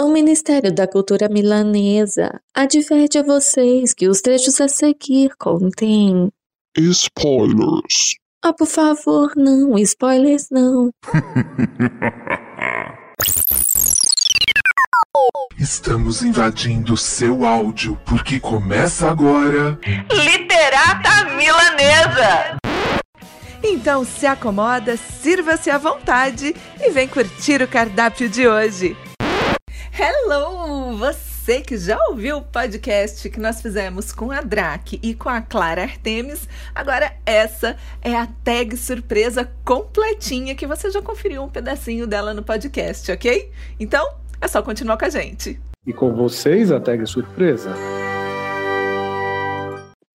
O Ministério da Cultura Milanesa adverte a vocês que os trechos a seguir contêm. Spoilers. Ah, por favor, não, spoilers não. Estamos invadindo seu áudio porque começa agora. Literata Milanesa! Então se acomoda, sirva-se à vontade e vem curtir o cardápio de hoje. Hello! Você que já ouviu o podcast que nós fizemos com a Drac e com a Clara Artemis, agora essa é a tag surpresa completinha que você já conferiu um pedacinho dela no podcast, ok? Então, é só continuar com a gente. E com vocês a tag surpresa.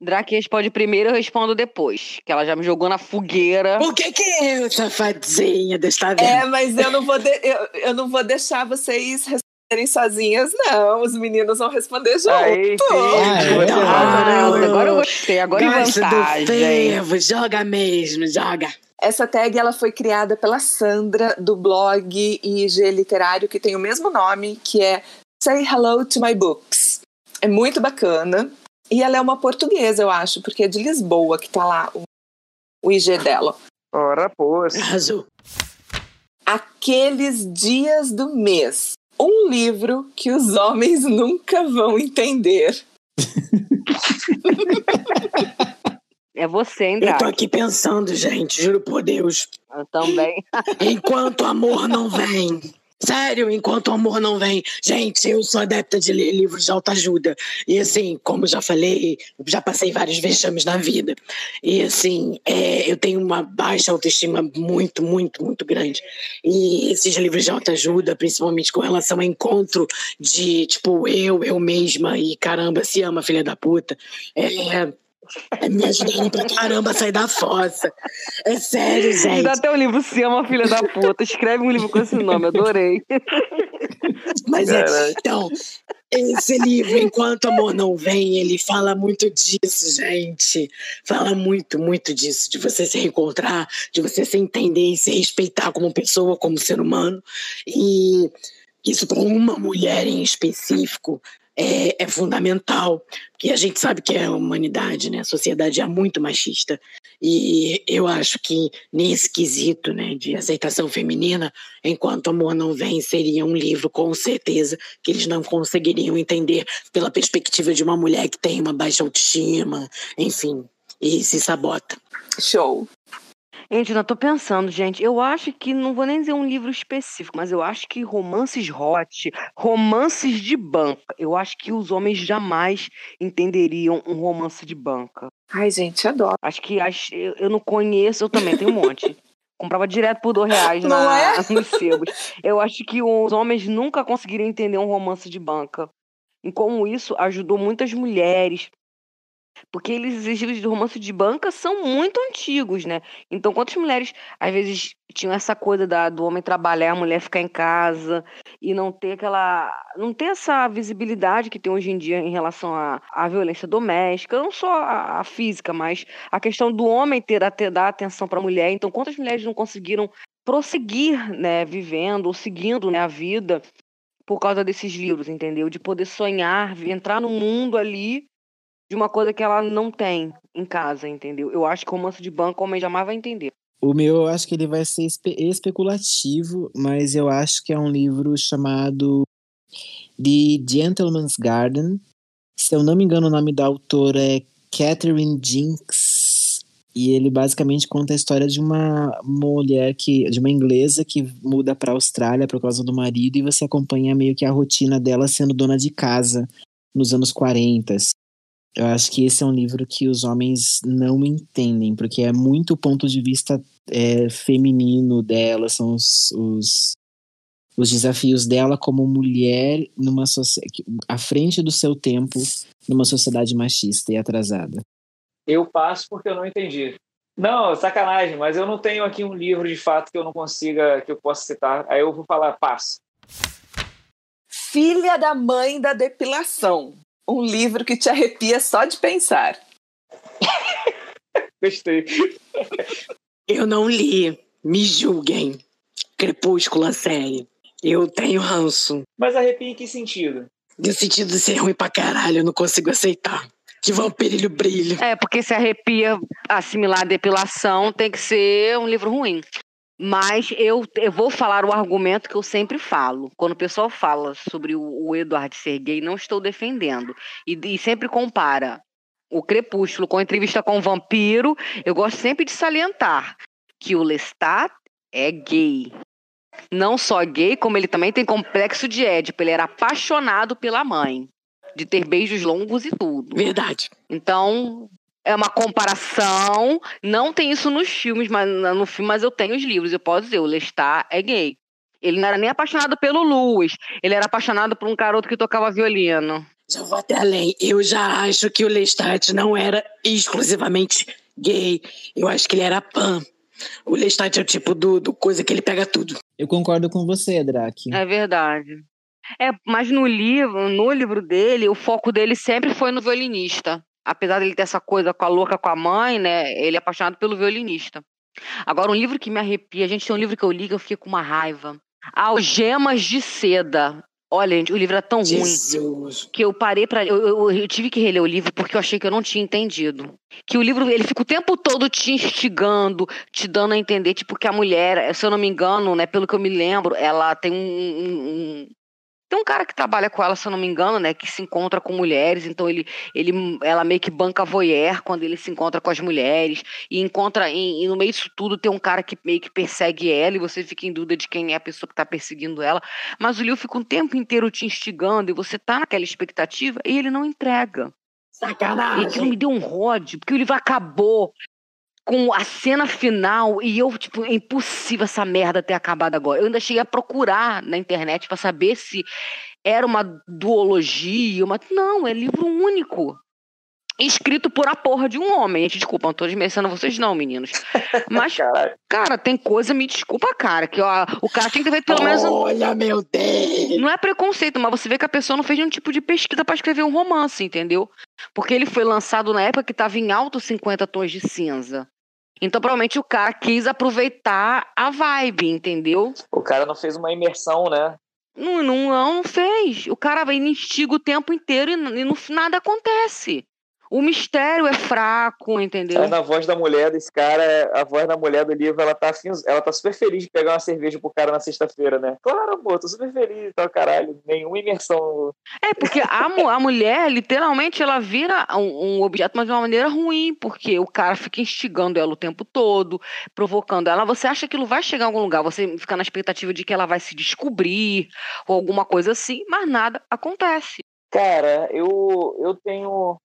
Drake responde primeiro, eu respondo depois. Que ela já me jogou na fogueira. O que que é, safadinha desta vez? É, mas eu não vou, de- eu, eu não vou deixar vocês responderem sozinhas, não. Os meninos vão responder junto. Aí, sim. Ah, é? Ah, agora eu gostei. Agora em Gosto do vantagem. fervo, joga mesmo, joga. Essa tag ela foi criada pela Sandra do blog IG Literário que tem o mesmo nome, que é Say Hello to My Books. É muito bacana. E ela é uma portuguesa, eu acho, porque é de Lisboa que tá lá o, o IG dela. Ora, pois. Arrasou. Aqueles dias do mês. Um livro que os homens nunca vão entender. É você, hein, Eu tô aqui pensando, gente, juro por Deus. Eu também. Enquanto o amor não vem. Sério, enquanto o amor não vem. Gente, eu sou adepta de ler livros de autoajuda. E assim, como já falei, já passei vários vexames na vida. E assim, é, eu tenho uma baixa autoestima muito, muito, muito grande. E esses livros de autoajuda, principalmente com relação a encontro de, tipo, eu, eu mesma e caramba, se ama, filha da puta. É me ajudando pra caramba a sair da fossa. É sério, Me gente. dá até o livro Se Ama Filha da Puta. Escreve um livro com esse nome, adorei. Mas é, então, esse livro, Enquanto Amor Não Vem, ele fala muito disso, gente. Fala muito, muito disso, de você se reencontrar, de você se entender e se respeitar como pessoa, como ser humano. E isso para uma mulher em específico é, é fundamental, porque a gente sabe que a humanidade, né? A sociedade é muito machista. E eu acho que nesse quesito né, de aceitação feminina, Enquanto Amor Não Vem seria um livro, com certeza, que eles não conseguiriam entender pela perspectiva de uma mulher que tem uma baixa autoestima, enfim, e se sabota. Show. Gente, ainda tô pensando, gente. Eu acho que não vou nem dizer um livro específico, mas eu acho que romances hot, romances de banca. Eu acho que os homens jamais entenderiam um romance de banca. Ai, gente, adoro. Acho que as- eu, eu não conheço, eu também tenho um monte. Comprava direto por dois reais Não na, é? nos sebos. Eu acho que os homens nunca conseguiriam entender um romance de banca. E como isso ajudou muitas mulheres. Porque eles, esses livros de romance de banca são muito antigos, né? Então, quantas mulheres, às vezes, tinham essa coisa da, do homem trabalhar, a mulher ficar em casa e não ter aquela. não ter essa visibilidade que tem hoje em dia em relação à, à violência doméstica, não só a, a física, mas a questão do homem ter, a- ter dar atenção para a mulher. Então, quantas mulheres não conseguiram prosseguir, né, vivendo ou seguindo né, a vida por causa desses livros, entendeu? De poder sonhar, entrar no mundo ali de uma coisa que ela não tem em casa, entendeu? Eu acho que romance de banco o homem jamais vai entender. O meu, eu acho que ele vai ser espe- especulativo, mas eu acho que é um livro chamado The Gentleman's Garden. Se eu não me engano, o nome da autora é Catherine Jinks. E ele basicamente conta a história de uma mulher que, de uma inglesa que muda para a Austrália por causa do marido e você acompanha meio que a rotina dela sendo dona de casa nos anos 40. Eu acho que esse é um livro que os homens não entendem, porque é muito o ponto de vista é, feminino dela, são os, os, os desafios dela como mulher numa à frente do seu tempo numa sociedade machista e atrasada. Eu passo porque eu não entendi. Não, sacanagem, mas eu não tenho aqui um livro de fato que eu não consiga, que eu possa citar. Aí eu vou falar, passo. Filha da Mãe da Depilação. Um livro que te arrepia só de pensar. Gostei. Eu não li, me julguem. Crepúsculo, a série. Eu tenho ranço. Mas arrepia em que sentido? No sentido de ser ruim pra caralho, eu não consigo aceitar. Que vampirilho brilho. É, porque se arrepia assimilar a depilação, tem que ser um livro ruim. Mas eu, eu vou falar o argumento que eu sempre falo. Quando o pessoal fala sobre o, o Eduardo ser gay, não estou defendendo. E, e sempre compara o Crepúsculo com a entrevista com o vampiro. Eu gosto sempre de salientar que o Lestat é gay. Não só gay, como ele também tem complexo de Édipo. Ele era apaixonado pela mãe, de ter beijos longos e tudo. Verdade. Então, é uma comparação. Não tem isso nos filmes, mas no filme, mas eu tenho os livros. Eu posso dizer, o Lestat é gay. Ele não era nem apaixonado pelo Lewis. Ele era apaixonado por um garoto que tocava violino. Já vou até além. Eu já acho que o Lestat não era exclusivamente gay. Eu acho que ele era pan. O Lestat é o tipo do, do coisa que ele pega tudo. Eu concordo com você, Drake. É verdade. É, mas no livro, no livro dele, o foco dele sempre foi no violinista. Apesar dele ter essa coisa com a louca com a mãe, né? Ele é apaixonado pelo violinista. Agora, um livro que me arrepia, a gente tem um livro que eu li que eu fiquei com uma raiva. Algemas de Seda. Olha, gente, o livro era tão Jesus. ruim que eu parei para eu, eu, eu, tive que reler o livro porque eu achei que eu não tinha entendido. Que o livro ele fica o tempo todo te instigando, te dando a entender tipo que a mulher, se eu não me engano, né, pelo que eu me lembro, ela tem um, um, tem um cara que trabalha com ela, se eu não me engano, né, que se encontra com mulheres, então ele, ele ela meio que banca voyeur quando ele se encontra com as mulheres e encontra e, e no meio disso tudo tem um cara que meio que persegue ela e você fica em dúvida de quem é a pessoa que está perseguindo ela, mas o livro fica um tempo inteiro te instigando e você tá naquela expectativa e ele não entrega. Sacanagem. E aquilo me deu um ródio, porque o livro acabou com a cena final e eu, tipo, é impossível essa merda ter acabado agora. Eu ainda cheguei a procurar na internet para saber se era uma duologia, uma. Não, é livro único. Escrito por a porra de um homem. Gente, desculpa, não tô desmerecendo vocês, não, meninos. Mas, cara, tem coisa, me desculpa, cara, que ó, o cara tem que ter pelo menos. Olha, meu Deus! Não é preconceito, mas você vê que a pessoa não fez nenhum tipo de pesquisa para escrever um romance, entendeu? Porque ele foi lançado na época que tava em alto 50 tons de cinza. Então, provavelmente o cara quis aproveitar a vibe, entendeu? O cara não fez uma imersão, né? Não, não, não fez. O cara instiga o tempo inteiro e, e no, nada acontece. O mistério é fraco, entendeu? Aí na voz da mulher desse cara, a voz da mulher do livro, ela tá, ela tá super feliz de pegar uma cerveja pro cara na sexta-feira, né? Claro, amor, tô super feliz e tal, caralho. Nenhuma imersão. É, porque a, a mulher, literalmente, ela vira um, um, objeto, mas de uma maneira ruim, porque o cara fica instigando ela o tempo todo, provocando ela. Você acha que aquilo vai chegar a algum lugar, você fica na expectativa de que ela vai se descobrir, ou alguma coisa assim, mas nada acontece. Cara, eu, eu tenho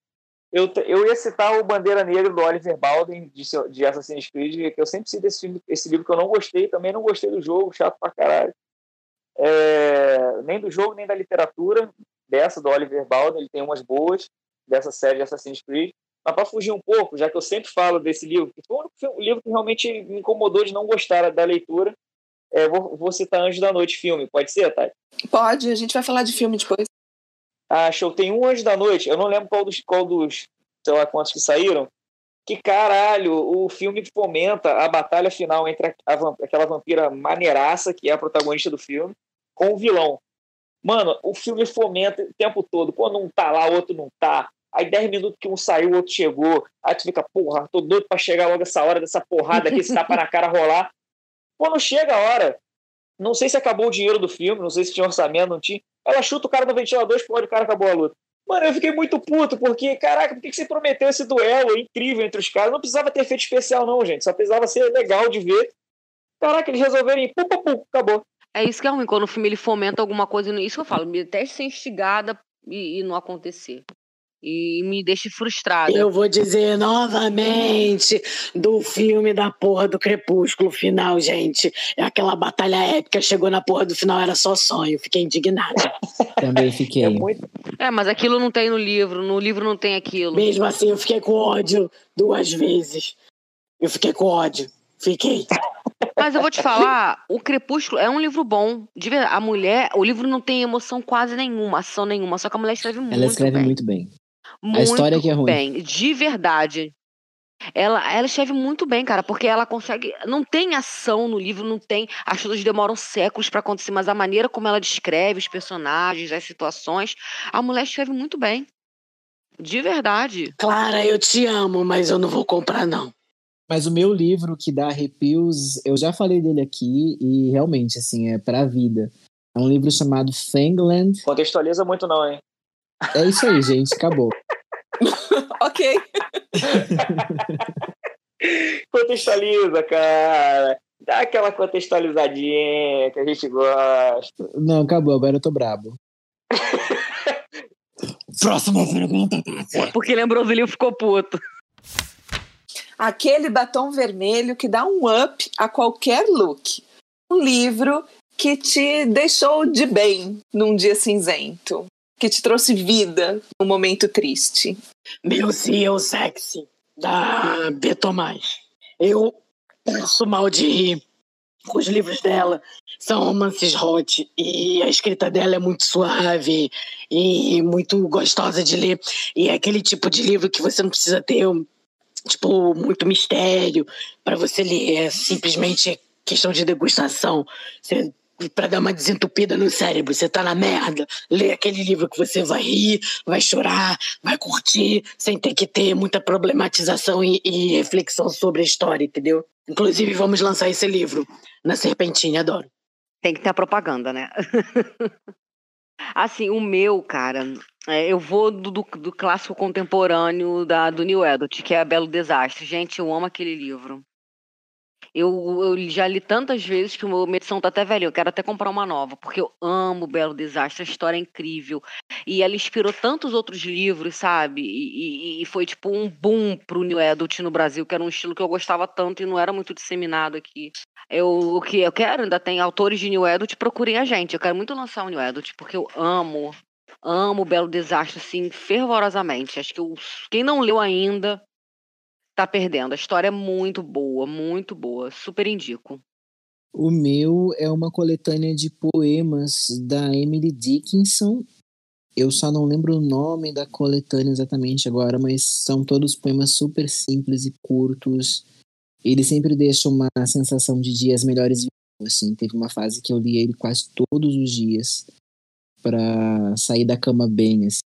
eu, eu ia citar o Bandeira Negra do Oliver Balden, de, de Assassin's Creed, que eu sempre cito esse, filme, esse livro que eu não gostei, também não gostei do jogo, chato pra caralho. É, nem do jogo, nem da literatura dessa, do Oliver Balden, ele tem umas boas dessa série de Assassin's Creed. Mas para fugir um pouco, já que eu sempre falo desse livro, que foi um livro que realmente me incomodou de não gostar da leitura, é, vou, vou citar Anjo da Noite, filme. Pode ser, Thay? Pode, a gente vai falar de filme depois. Ah, show. Tem um Anjo da Noite, eu não lembro qual dos, qual dos sei lá quantos que saíram, que caralho, o filme fomenta a batalha final entre a, a, aquela vampira maneiraça, que é a protagonista do filme, com o vilão. Mano, o filme fomenta o tempo todo. Quando um tá lá, o outro não tá. Aí 10 minutos que um saiu, o outro chegou. Aí tu fica, porra, tô doido pra chegar logo essa hora dessa porrada aqui, esse tapa na cara rolar. Quando chega a hora, não sei se acabou o dinheiro do filme, não sei se tinha orçamento, não tinha. Ela chuta o cara no ventilador, explode o cara, acabou a luta. Mano, eu fiquei muito puto, porque, caraca, por que você prometeu esse duelo incrível entre os caras? Não precisava ter efeito especial, não, gente. Só precisava ser legal de ver. Caraca, eles resolveram ir, pum, pum, pum, acabou. É isso que é ruim, quando o filme ele fomenta alguma coisa. Isso que eu falo, teste ser instigada e, e não acontecer e me deixe frustrada. Eu vou dizer novamente do filme da porra do Crepúsculo final, gente. É aquela batalha épica, chegou na porra do final, era só sonho. Fiquei indignada. Também fiquei. É, muito... é, mas aquilo não tem no livro, no livro não tem aquilo. Mesmo assim, eu fiquei com ódio duas vezes. Eu fiquei com ódio. Fiquei. Mas eu vou te falar, o Crepúsculo é um livro bom. De verdade, a mulher, o livro não tem emoção quase nenhuma, ação nenhuma, só que a mulher escreve muito Ela escreve bem. muito bem. Muito a história que é ruim. bem, de verdade. Ela, ela escreve muito bem, cara, porque ela consegue. Não tem ação no livro, não tem. As coisas demoram séculos para acontecer, mas a maneira como ela descreve os personagens, as situações, a mulher escreve muito bem. De verdade. Clara, eu te amo, mas eu não vou comprar, não. Mas o meu livro que dá arrepios, eu já falei dele aqui e realmente, assim, é pra vida. É um livro chamado Fangland. Contextualiza muito não, hein? É isso aí, gente, acabou. ok. Contextualiza, cara. Dá aquela contextualizadinha que a gente gosta. Não, acabou, agora eu tô brabo. Próxima pergunta. Porque lembrou do livro ficou puto. Aquele batom vermelho que dá um up a qualquer look. Um livro que te deixou de bem num dia cinzento. Que te trouxe vida num momento triste. Meu CEO Sexy, da B. Tomás. Eu passo mal de rir os livros dela. São romances hot e a escrita dela é muito suave e muito gostosa de ler. E é aquele tipo de livro que você não precisa ter tipo muito mistério para você ler. É simplesmente questão de degustação. Você para dar uma desentupida no cérebro. Você tá na merda, lê aquele livro que você vai rir, vai chorar, vai curtir, sem ter que ter muita problematização e, e reflexão sobre a história, entendeu? Inclusive, vamos lançar esse livro na Serpentinha, adoro. Tem que ter a propaganda, né? assim, o meu, cara, é, eu vou do, do, do, clássico contemporâneo da, do New Edward, que é Belo Desastre. Gente, eu amo aquele livro. Eu, eu já li tantas vezes que minha edição tá até velha. Eu quero até comprar uma nova, porque eu amo Belo Desastre, a história é incrível. E ela inspirou tantos outros livros, sabe? E, e, e foi tipo um boom pro New Adult no Brasil, que era um estilo que eu gostava tanto e não era muito disseminado aqui. Eu, o que eu quero, ainda tem autores de New Adult, procurem a gente. Eu quero muito lançar o New Adult, porque eu amo, amo Belo Desastre, assim, fervorosamente. Acho que eu, quem não leu ainda tá perdendo. A história é muito boa, muito boa. Super indico. O meu é uma coletânea de poemas da Emily Dickinson. Eu só não lembro o nome da coletânea exatamente agora, mas são todos poemas super simples e curtos. Ele sempre deixa uma sensação de dias melhores. Assim, teve uma fase que eu li ele quase todos os dias para sair da cama bem. Assim.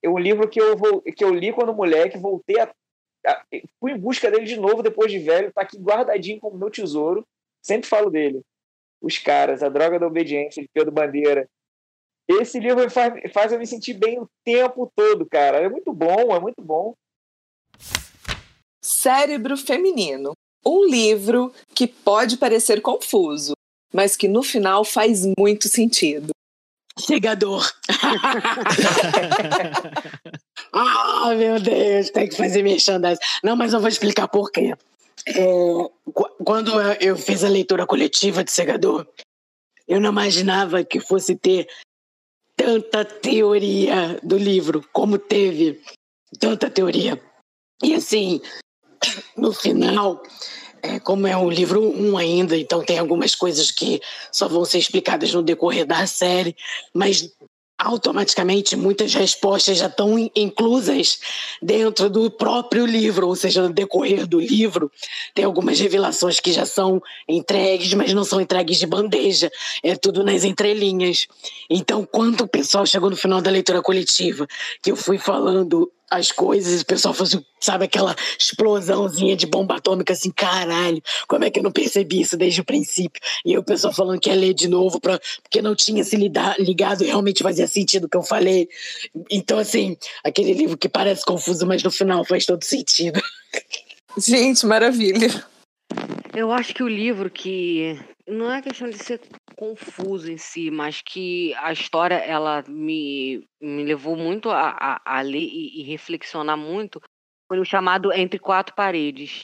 É um livro que eu, vou, que eu li quando moleque, voltei a fui em busca dele de novo depois de velho, tá aqui guardadinho como meu tesouro. Sempre falo dele. Os caras, A Droga da Obediência, de Pedro Bandeira. Esse livro faz, faz eu me sentir bem o tempo todo, cara. É muito bom, é muito bom. Cérebro Feminino. Um livro que pode parecer confuso, mas que no final faz muito sentido. Chegador. ah, meu Deus, tem que fazer merchandising. Não, mas eu vou explicar por quê. É, quando eu fiz a leitura coletiva de Segador, eu não imaginava que fosse ter tanta teoria do livro, como teve tanta teoria. E assim, no final, é, como é um livro 1 um ainda, então tem algumas coisas que só vão ser explicadas no decorrer da série, mas automaticamente muitas respostas já estão inclusas dentro do próprio livro, ou seja, no decorrer do livro, tem algumas revelações que já são entregues, mas não são entregues de bandeja, é tudo nas entrelinhas. Então, quando o pessoal chegou no final da leitura coletiva, que eu fui falando as coisas, o pessoal fazia, assim, sabe, aquela explosãozinha de bomba atômica, assim, caralho, como é que eu não percebi isso desde o princípio? E aí o pessoal falando que ia ler de novo, pra, porque não tinha se lidar, ligado e realmente fazia sentido o que eu falei. Então, assim, aquele livro que parece confuso, mas no final faz todo sentido. Gente, maravilha. Eu acho que o livro que não é questão de ser confuso em si, mas que a história ela me, me levou muito a, a, a ler e, e, reflexionar muito foi o chamado Entre Quatro Paredes.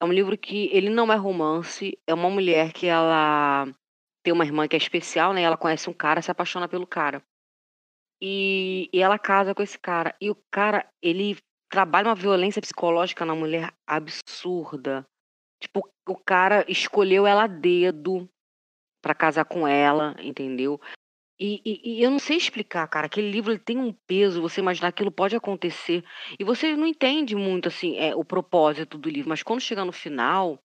É um livro que ele não é romance, é uma mulher que ela tem uma irmã que é especial, né? Ela conhece um cara, se apaixona pelo cara. E, e ela casa com esse cara. E o cara, ele trabalha uma violência psicológica na mulher absurda. Tipo, o cara escolheu ela a dedo para casar com ela, entendeu? E, e, e eu não sei explicar, cara. Aquele livro ele tem um peso, você imaginar que aquilo pode acontecer. E você não entende muito assim é, o propósito do livro, mas quando chega no final,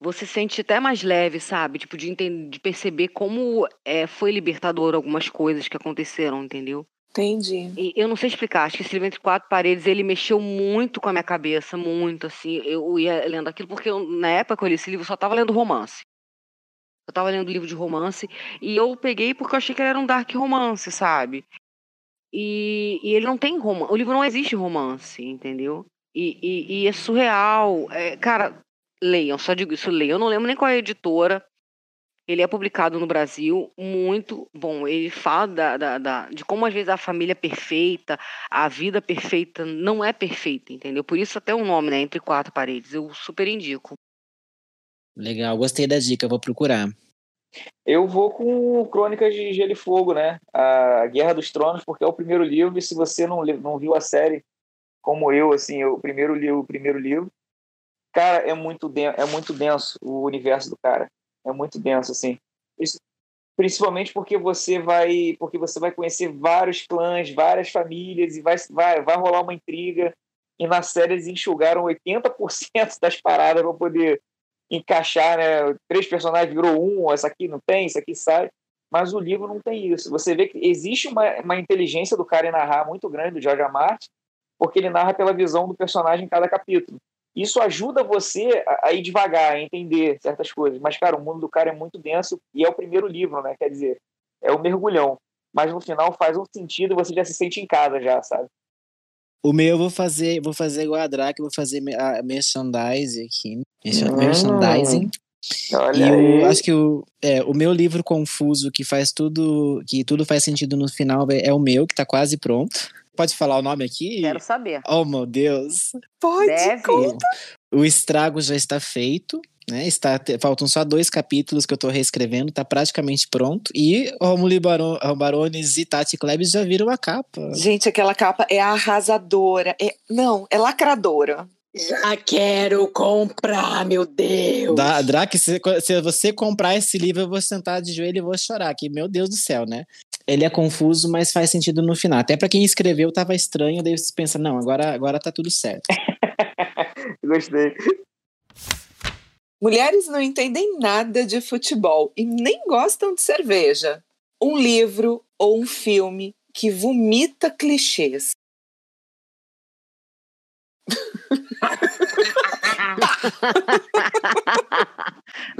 você sente até mais leve, sabe? Tipo, de, entender, de perceber como é, foi libertador algumas coisas que aconteceram, entendeu? Entendi. E eu não sei explicar, acho que esse livro Entre Quatro Paredes, ele mexeu muito com a minha cabeça, muito, assim. Eu ia lendo aquilo, porque eu, na época que eu li esse livro, eu só tava lendo romance. Eu tava lendo livro de romance, e eu peguei porque eu achei que ele era um dark romance, sabe? E, e ele não tem romance, o livro não existe romance, entendeu? E, e, e é surreal. É, cara, leiam, só digo isso, leiam. Eu não lembro nem qual é a editora. Ele é publicado no Brasil, muito bom. Ele fala da, da, da, de como às vezes a família perfeita, a vida perfeita não é perfeita, entendeu? Por isso até o nome, né? Entre quatro paredes. Eu super indico. Legal, gostei da dica, vou procurar. Eu vou com Crônicas de Gelo e Fogo, né? A Guerra dos Tronos, porque é o primeiro livro, e se você não, não viu a série como eu, assim, o primeiro livro, o primeiro livro, cara, é muito, é muito denso o universo do cara. É muito denso, assim. Isso, principalmente porque você vai porque você vai conhecer vários clãs, várias famílias e vai, vai, vai rolar uma intriga. E na série eles enxugaram 80% das paradas para poder encaixar, né? Três personagens virou um, essa aqui não tem, isso aqui sai. Mas o livro não tem isso. Você vê que existe uma, uma inteligência do cara em narrar muito grande, do George. Martin, porque ele narra pela visão do personagem em cada capítulo. Isso ajuda você a, a ir devagar, a entender certas coisas. Mas, cara, o mundo do cara é muito denso e é o primeiro livro, né? Quer dizer, é o mergulhão. Mas no final faz um sentido e você já se sente em casa já, sabe? O meu eu vou fazer, vou fazer igual a Drac, vou fazer a merchandise aqui. Merchandising. Olha e aí. eu acho que o, é, o meu livro confuso, que faz tudo, que tudo faz sentido no final, é, é o meu, que tá quase pronto. Pode falar o nome aqui? Quero saber. Oh, meu Deus. Pode, Deve. conta. O estrago já está feito, né? Está, faltam só dois capítulos que eu tô reescrevendo, tá praticamente pronto. E Romulo Baron, Barones e Tati Klebs já viram a capa. Gente, aquela capa é arrasadora. É, não, é lacradora. Já quero comprar, meu Deus. Da, Drac, se, se você comprar esse livro, eu vou sentar de joelho e vou chorar. Que, meu Deus do céu, né? Ele é confuso, mas faz sentido no final. Até para quem escreveu tava estranho, daí você pensa, não, agora, agora tá tudo certo. Gostei. Mulheres não entendem nada de futebol e nem gostam de cerveja. Um livro ou um filme que vomita clichês.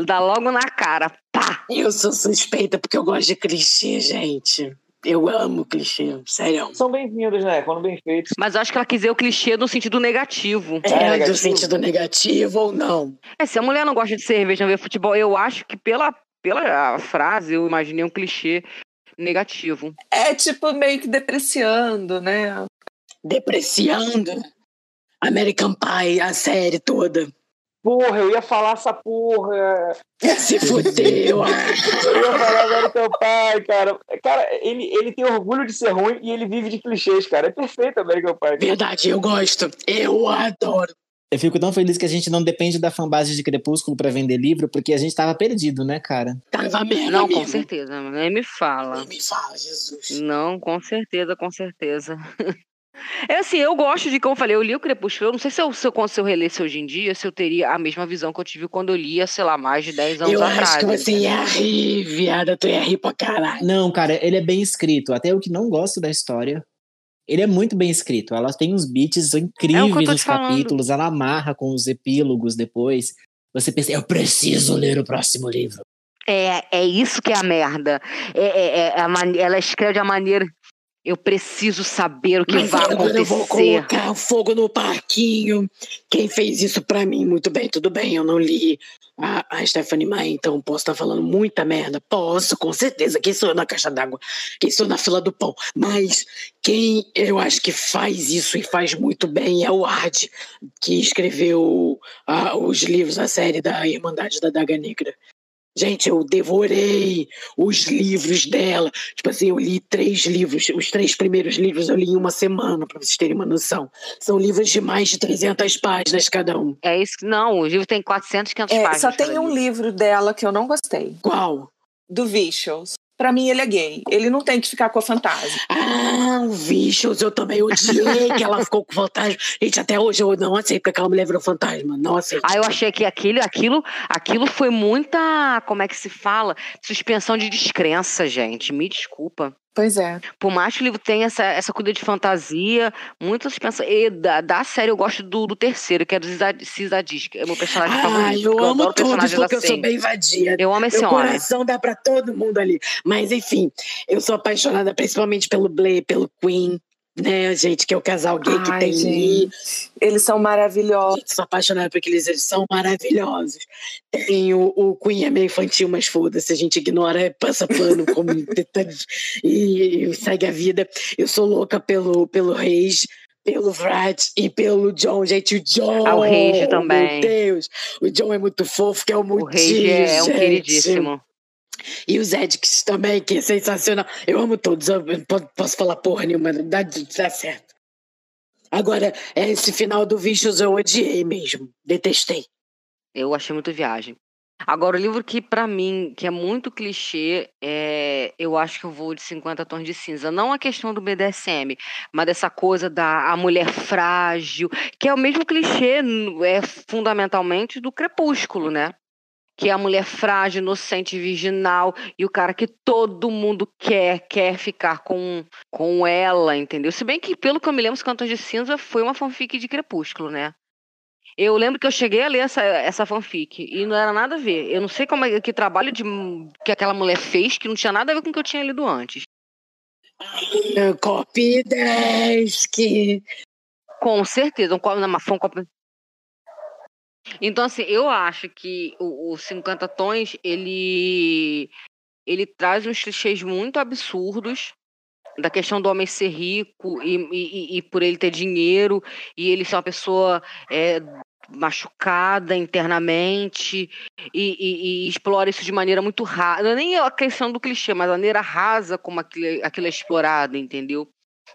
Dá logo na cara. Pá! Eu sou suspeita porque eu gosto de clichê, gente. Eu amo clichê, sério. São bem-vindos, né? Quando bem feitos. Mas eu acho que ela quis dizer o clichê no sentido negativo. É, É, do negativo. sentido negativo ou não. É, se a mulher não gosta de cerveja, não vê futebol, eu acho que pela, pela frase eu imaginei um clichê negativo. É tipo meio que depreciando, né? Depreciando. American Pie, a série toda. Porra, eu ia falar essa porra. Se fudeu. Eu ia falar agora teu pai, cara. Cara, ele, ele tem orgulho de ser ruim e ele vive de clichês, cara. É perfeito American Pie. Verdade, eu gosto. Eu adoro. Eu fico tão feliz que a gente não depende da fanbase de Crepúsculo pra vender livro, porque a gente tava perdido, né, cara? Tava mesmo. Não, com certeza. Nem me fala. Nem me fala, Jesus. Não, com certeza, com certeza. É assim, eu gosto de, como eu falei, eu li o Crepúsculo. Eu não sei se eu, se eu, se eu relesse hoje em dia, se eu teria a mesma visão que eu tive quando eu lia, sei lá, mais de 10 anos Eu atrás. acho que você ia rir, viada. Tu ia rir pra caralho. Não, cara, ele é bem escrito. Até eu que não gosto da história. Ele é muito bem escrito. Ela tem uns beats incríveis tô te nos falando. capítulos. Ela amarra com os epílogos depois. Você pensa, eu preciso ler o próximo livro. É, é isso que é a merda. É, é- é a mane- ela escreve de uma maneira. Eu preciso saber o que Mas vai agora eu vou acontecer. colocar fogo no parquinho. Quem fez isso pra mim? Muito bem, tudo bem. Eu não li a, a Stephanie Meyer, então posso estar falando muita merda. Posso, com certeza. Quem sou eu na caixa d'água? Quem sou eu na fila do pão? Mas quem eu acho que faz isso e faz muito bem é o Ard, que escreveu ah, os livros, a série da Irmandade da Daga Negra. Gente, eu devorei os livros dela. Tipo assim, eu li três livros, os três primeiros livros eu li em uma semana, pra vocês terem uma noção. São livros de mais de 300 páginas cada um. É isso que. Não, o livro tem 400, 500 É, páginas. só tem um livro. livro dela que eu não gostei. Qual? Do Vicious. Pra mim, ele é gay. Ele não tem que ficar com a fantasma. Ah, o Vicious, eu também odiei que ela ficou com fantasma. Gente, até hoje eu não aceito que aquela mulher virou fantasma. Não aceito. Ah, eu achei que aquilo, aquilo, aquilo foi muita, como é que se fala? Suspensão de descrença, gente. Me desculpa. Pois é. Por mais que o livro tenha essa, essa coisa de fantasia, muitas pensam. E da, da série eu gosto do, do terceiro, que é do Cisadis, que é o meu personagem Ah, favorito. eu porque amo adoro todos porque eu sou assim. bem vadia. Eu amo esse Meu homem. coração dá pra todo mundo ali. Mas enfim, eu sou apaixonada principalmente pelo Blay, pelo Queen, né, gente, que é o casal gay que Ai, tem ali. gente. Eles são maravilhosos. Gente, sou apaixonada por eles, eles são maravilhosos. Tem o, o Queen é meio infantil, mas foda-se, a gente ignora, passa pano como e, e segue a vida. Eu sou louca pelo, pelo Reis, pelo Vrad e pelo John. Gente, o John. Ah, o Reis também. Meu Deus, o John é muito fofo, que é o O Mutinho, Rei é um queridíssimo. E os Edix também, que é sensacional. Eu amo todos, eu não po- posso falar porra nenhuma, dá, dá certo. Agora, esse final do Vicious eu odiei mesmo, detestei. Eu achei muito viagem. Agora, o livro que, pra mim, que é muito clichê, é, eu acho que eu vou de 50 Tons de Cinza. Não a questão do BDSM, mas dessa coisa da a mulher frágil, que é o mesmo clichê, é fundamentalmente do Crepúsculo, né? Que é a mulher frágil, inocente, virginal, e o cara que todo mundo quer, quer ficar com, com ela, entendeu? Se bem que, pelo que eu me lembro, 50 Tons de Cinza foi uma fanfic de Crepúsculo, né? Eu lembro que eu cheguei a ler essa, essa fanfic e não era nada a ver. Eu não sei como é que trabalho de, que aquela mulher fez que não tinha nada a ver com o que eu tinha lido antes. Copy 10, que. Com certeza, um uma, foi um copo. Então, assim, eu acho que o, o 50 Tons, ele, ele traz uns clichês muito absurdos da questão do homem ser rico e, e, e- por ele ter dinheiro e ele ser uma pessoa é, machucada internamente e, e- e explora isso de maneira muito rasa. É nem a questão do clichê, mas a maneira rasa como aquilo, aquilo é explorado, entendeu?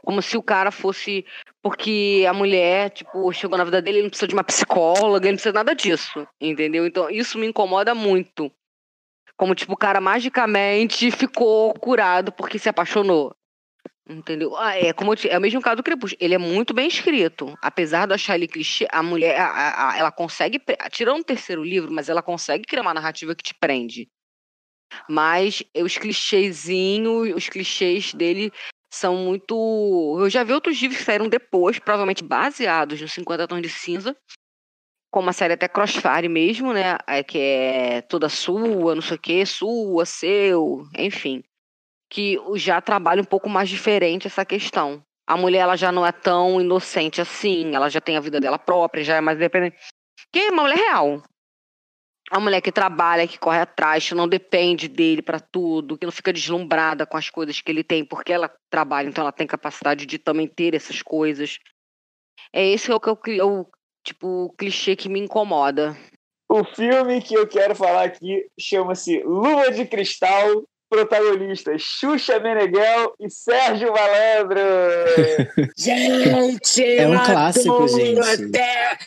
Como se o cara fosse. Porque a mulher, tipo, chegou na vida dele, ele não precisa de uma psicóloga, ele não precisa de nada disso, entendeu? Então, isso me incomoda muito. Como, tipo, o cara magicamente ficou curado porque se apaixonou. Entendeu? Ah, é, como te- é o mesmo caso do Crepúsculo. Ele é muito bem escrito. Apesar de eu achar ele clichê, a mulher, a- a- ela consegue. Tirando o terceiro livro, mas ela consegue criar uma narrativa que te prende. Mas os clichêzinhos, os clichês dele são muito. Eu já vi outros livros que saíram depois, provavelmente baseados nos 50 Tons de Cinza. Como a série até Crossfire mesmo, né? É, que é toda sua, não sei o quê, sua, seu, enfim. Que já trabalha um pouco mais diferente essa questão. A mulher ela já não é tão inocente assim, ela já tem a vida dela própria, já é mais independente. Que é uma mulher real. A mulher que trabalha, que corre atrás, que não depende dele pra tudo, que não fica deslumbrada com as coisas que ele tem, porque ela trabalha, então ela tem capacidade de também ter essas coisas. É esse é o, que eu, cli- o tipo o clichê que me incomoda. O filme que eu quero falar aqui chama-se Lua de Cristal, protagonistas Xuxa Meneghel e Sérgio Malandro. Gente, É um clássico, gente. Até,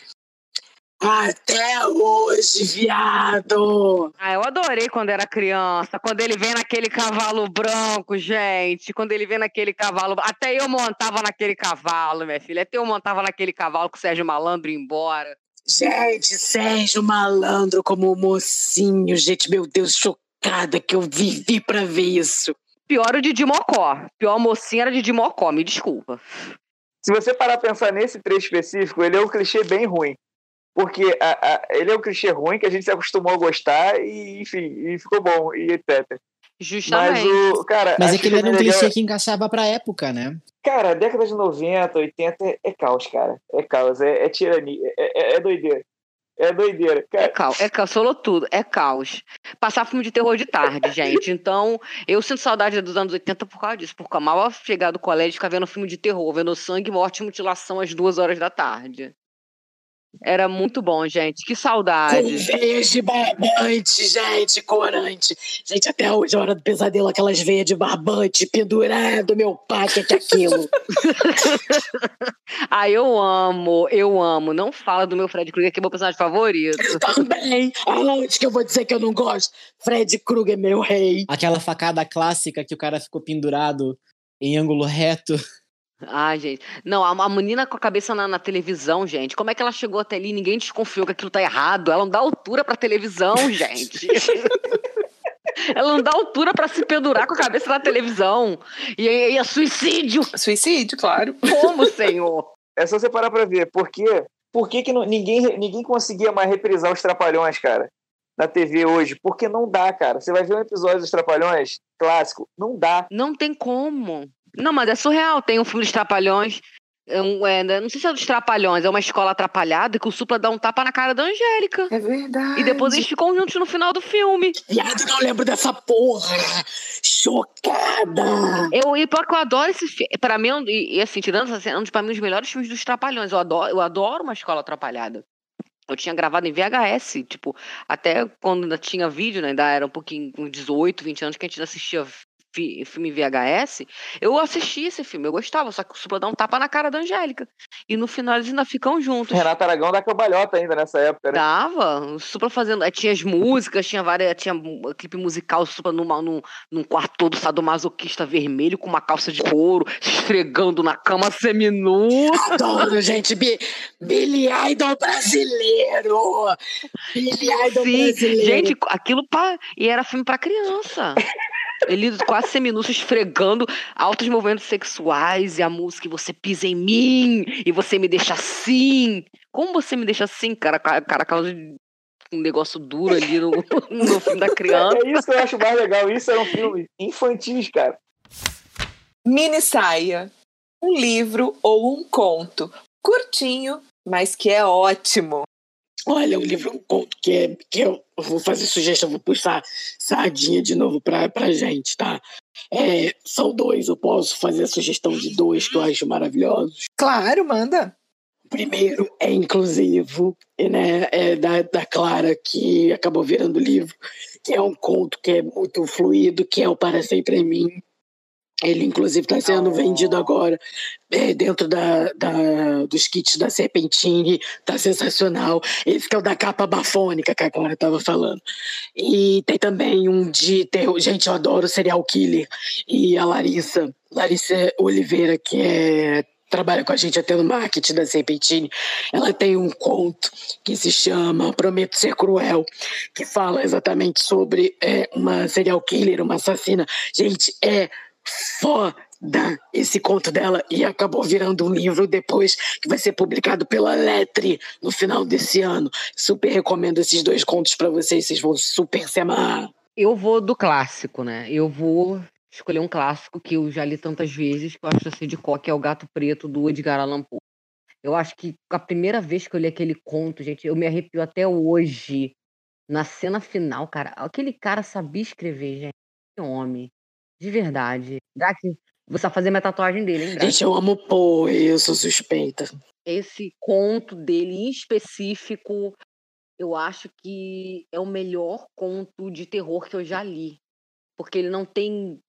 até hoje, viado. Ah, eu adorei quando era criança, quando ele vem naquele cavalo branco, gente, quando ele vem naquele cavalo, até eu montava naquele cavalo, minha filha, até eu montava naquele cavalo com o Sérgio Malandro ia embora. Gente, Sérgio Malandro como mocinho, gente, meu Deus, chocada que eu vivi pra ver isso. Pior o Didi Mocó, pior mocinha era Didi Mocó, me desculpa. Se você parar pra pensar nesse trecho específico, ele é um clichê bem ruim. Porque a- a- ele é um clichê ruim que a gente se acostumou a gostar e, enfim, e ficou bom, e etc. Mas Justamente. o. Cara, Mas a é que ele Xuxa era um Meneghel- clichê que encaixava pra época, né? Cara, década de 90, 80 é, é caos, cara. É caos, é, é tirania, é, é- é doideira. É doideira. É Cara, caos, é caos, falou tudo, é caos. Passar filme de terror de tarde, gente. Então, eu sinto saudade dos anos 80 por causa disso, porque eu amava chegar do colégio e ficar vendo filme de terror, vendo sangue, morte e mutilação às duas horas da tarde. Era muito bom, gente. Que Com saudade. veias de barbante, gente, corante. Gente, até hoje, a hora do pesadelo, aquelas veias de barbante pendurado, meu pai, que que é aquilo? Ah, eu amo, eu amo. Não fala do meu Fred Krueger, que é meu personagem favorito. Também. Aonde que eu vou dizer que eu não gosto? Fred Krueger, meu rei. Aquela facada clássica que o cara ficou pendurado em ângulo reto. Ai, gente. Não, a, a menina com a cabeça na, na televisão, gente. Como é que ela chegou até ali? Ninguém desconfiou que aquilo tá errado. Ela não dá altura pra televisão, gente. ela não dá altura pra se pendurar com a cabeça na televisão. E aí é suicídio. Suicídio, claro. Como, senhor? É só você parar pra ver. Por quê? Por que, que não- ninguém, ninguém conseguia mais reprisar os Trapalhões, cara? Na TV hoje? Porque não dá, cara. Você vai ver um episódio dos Trapalhões clássico, não dá. Não tem como. Não, mas é surreal. Tem um filme dos Trapalhões. é um- é, não sei se é dos Trapalhões, é uma escola atrapalhada que o Supla dá um tapa na cara da Angélica. É verdade. E depois eles ficam juntos no final do filme. Viado, não lembro dessa porra. Chocada. Eu, e pior que eu adoro esse filme. Pra mim, é e, assim, tirando essa cena, um dos, pra mim, os melhores filmes dos Trapalhões. Eu adoro, eu adoro uma escola atrapalhada. Eu tinha gravado em VHS, tipo, até quando ainda tinha vídeo, né? Ainda era um pouquinho, com 18, 20 anos que a gente ainda assistia fi- filme VHS. Eu assisti esse filme, eu gostava, só que o Supla dá um tapa na cara da Angélica. E no final eles ainda ficam juntos. Renato Aragão dá cambalhota ainda nessa época, né? Dava, o Supla fazendo. aí Tinha as músicas, tinha várias. Tinha um clipe musical, o Supla numa, num, num quarto todo sadomasoquista vermelho, com uma calça de couro, se esfregando na cama seminu. Adoro, gente. Bi Billy Idol brasileiro. Billy Idol Sim, brasileiro. gente, aquilo pra. E era filme pra criança. Ele quase seminu se esfregando, altos movimentos sexuais e a música e você pisa em mim e você me deixa assim. Como você me deixa assim, cara? Cara, cara causa de um negócio duro ali no, no filme da criança. É isso que eu acho mais legal. Isso é um filme infantis, cara. Mini saia. Um livro ou um conto. Curtinho, mas que é ótimo. Olha, um livro, um conto que, é, que eu vou fazer sugestão, vou puxar sardinha de novo pra, pra gente, tá? É, são dois, eu posso fazer a sugestão de dois que eu acho maravilhosos. Claro, manda. O primeiro é inclusivo, né? É da, da Clara, que acabou virando livro, que é um conto que é muito fluido, que é o Para Sempre em Mim. Ele, inclusive, está sendo vendido agora é, dentro da, da- dos kits da Serpentine. Tá sensacional. Esse que é o da capa bafônica que a Clara estava falando. E tem também um de terror. Gente, eu adoro serial killer. E a Larissa, Larissa Oliveira, que é trabalha com a gente até no marketing da Serpentine, ela tem um conto que se chama Prometo Ser Cruel, que fala exatamente sobre é, uma serial killer, uma assassina. Gente, é foda esse conto dela e acabou virando um livro depois que vai ser publicado pela Letre no final desse ano. Super recomendo esses dois contos para vocês, vocês vão super se amarrar. Eu vou do clássico, né? Eu vou escolher um clássico que eu já li tantas vezes, que eu acho assim de có, que é O Gato Preto, do Edgar Allan Poe. Eu acho que a primeira vez que eu li aquele conto, gente, eu me arrepio até hoje. Na cena final, cara, aquele cara sabia escrever, gente. Que homem. De verdade. Drax, você vai fazer minha tatuagem dele, hein, Drax? Gente, eu amo Poe, eu sou suspeita. esse conto dele em específico, eu acho que é o melhor conto de terror que eu já li. Porque ele não tem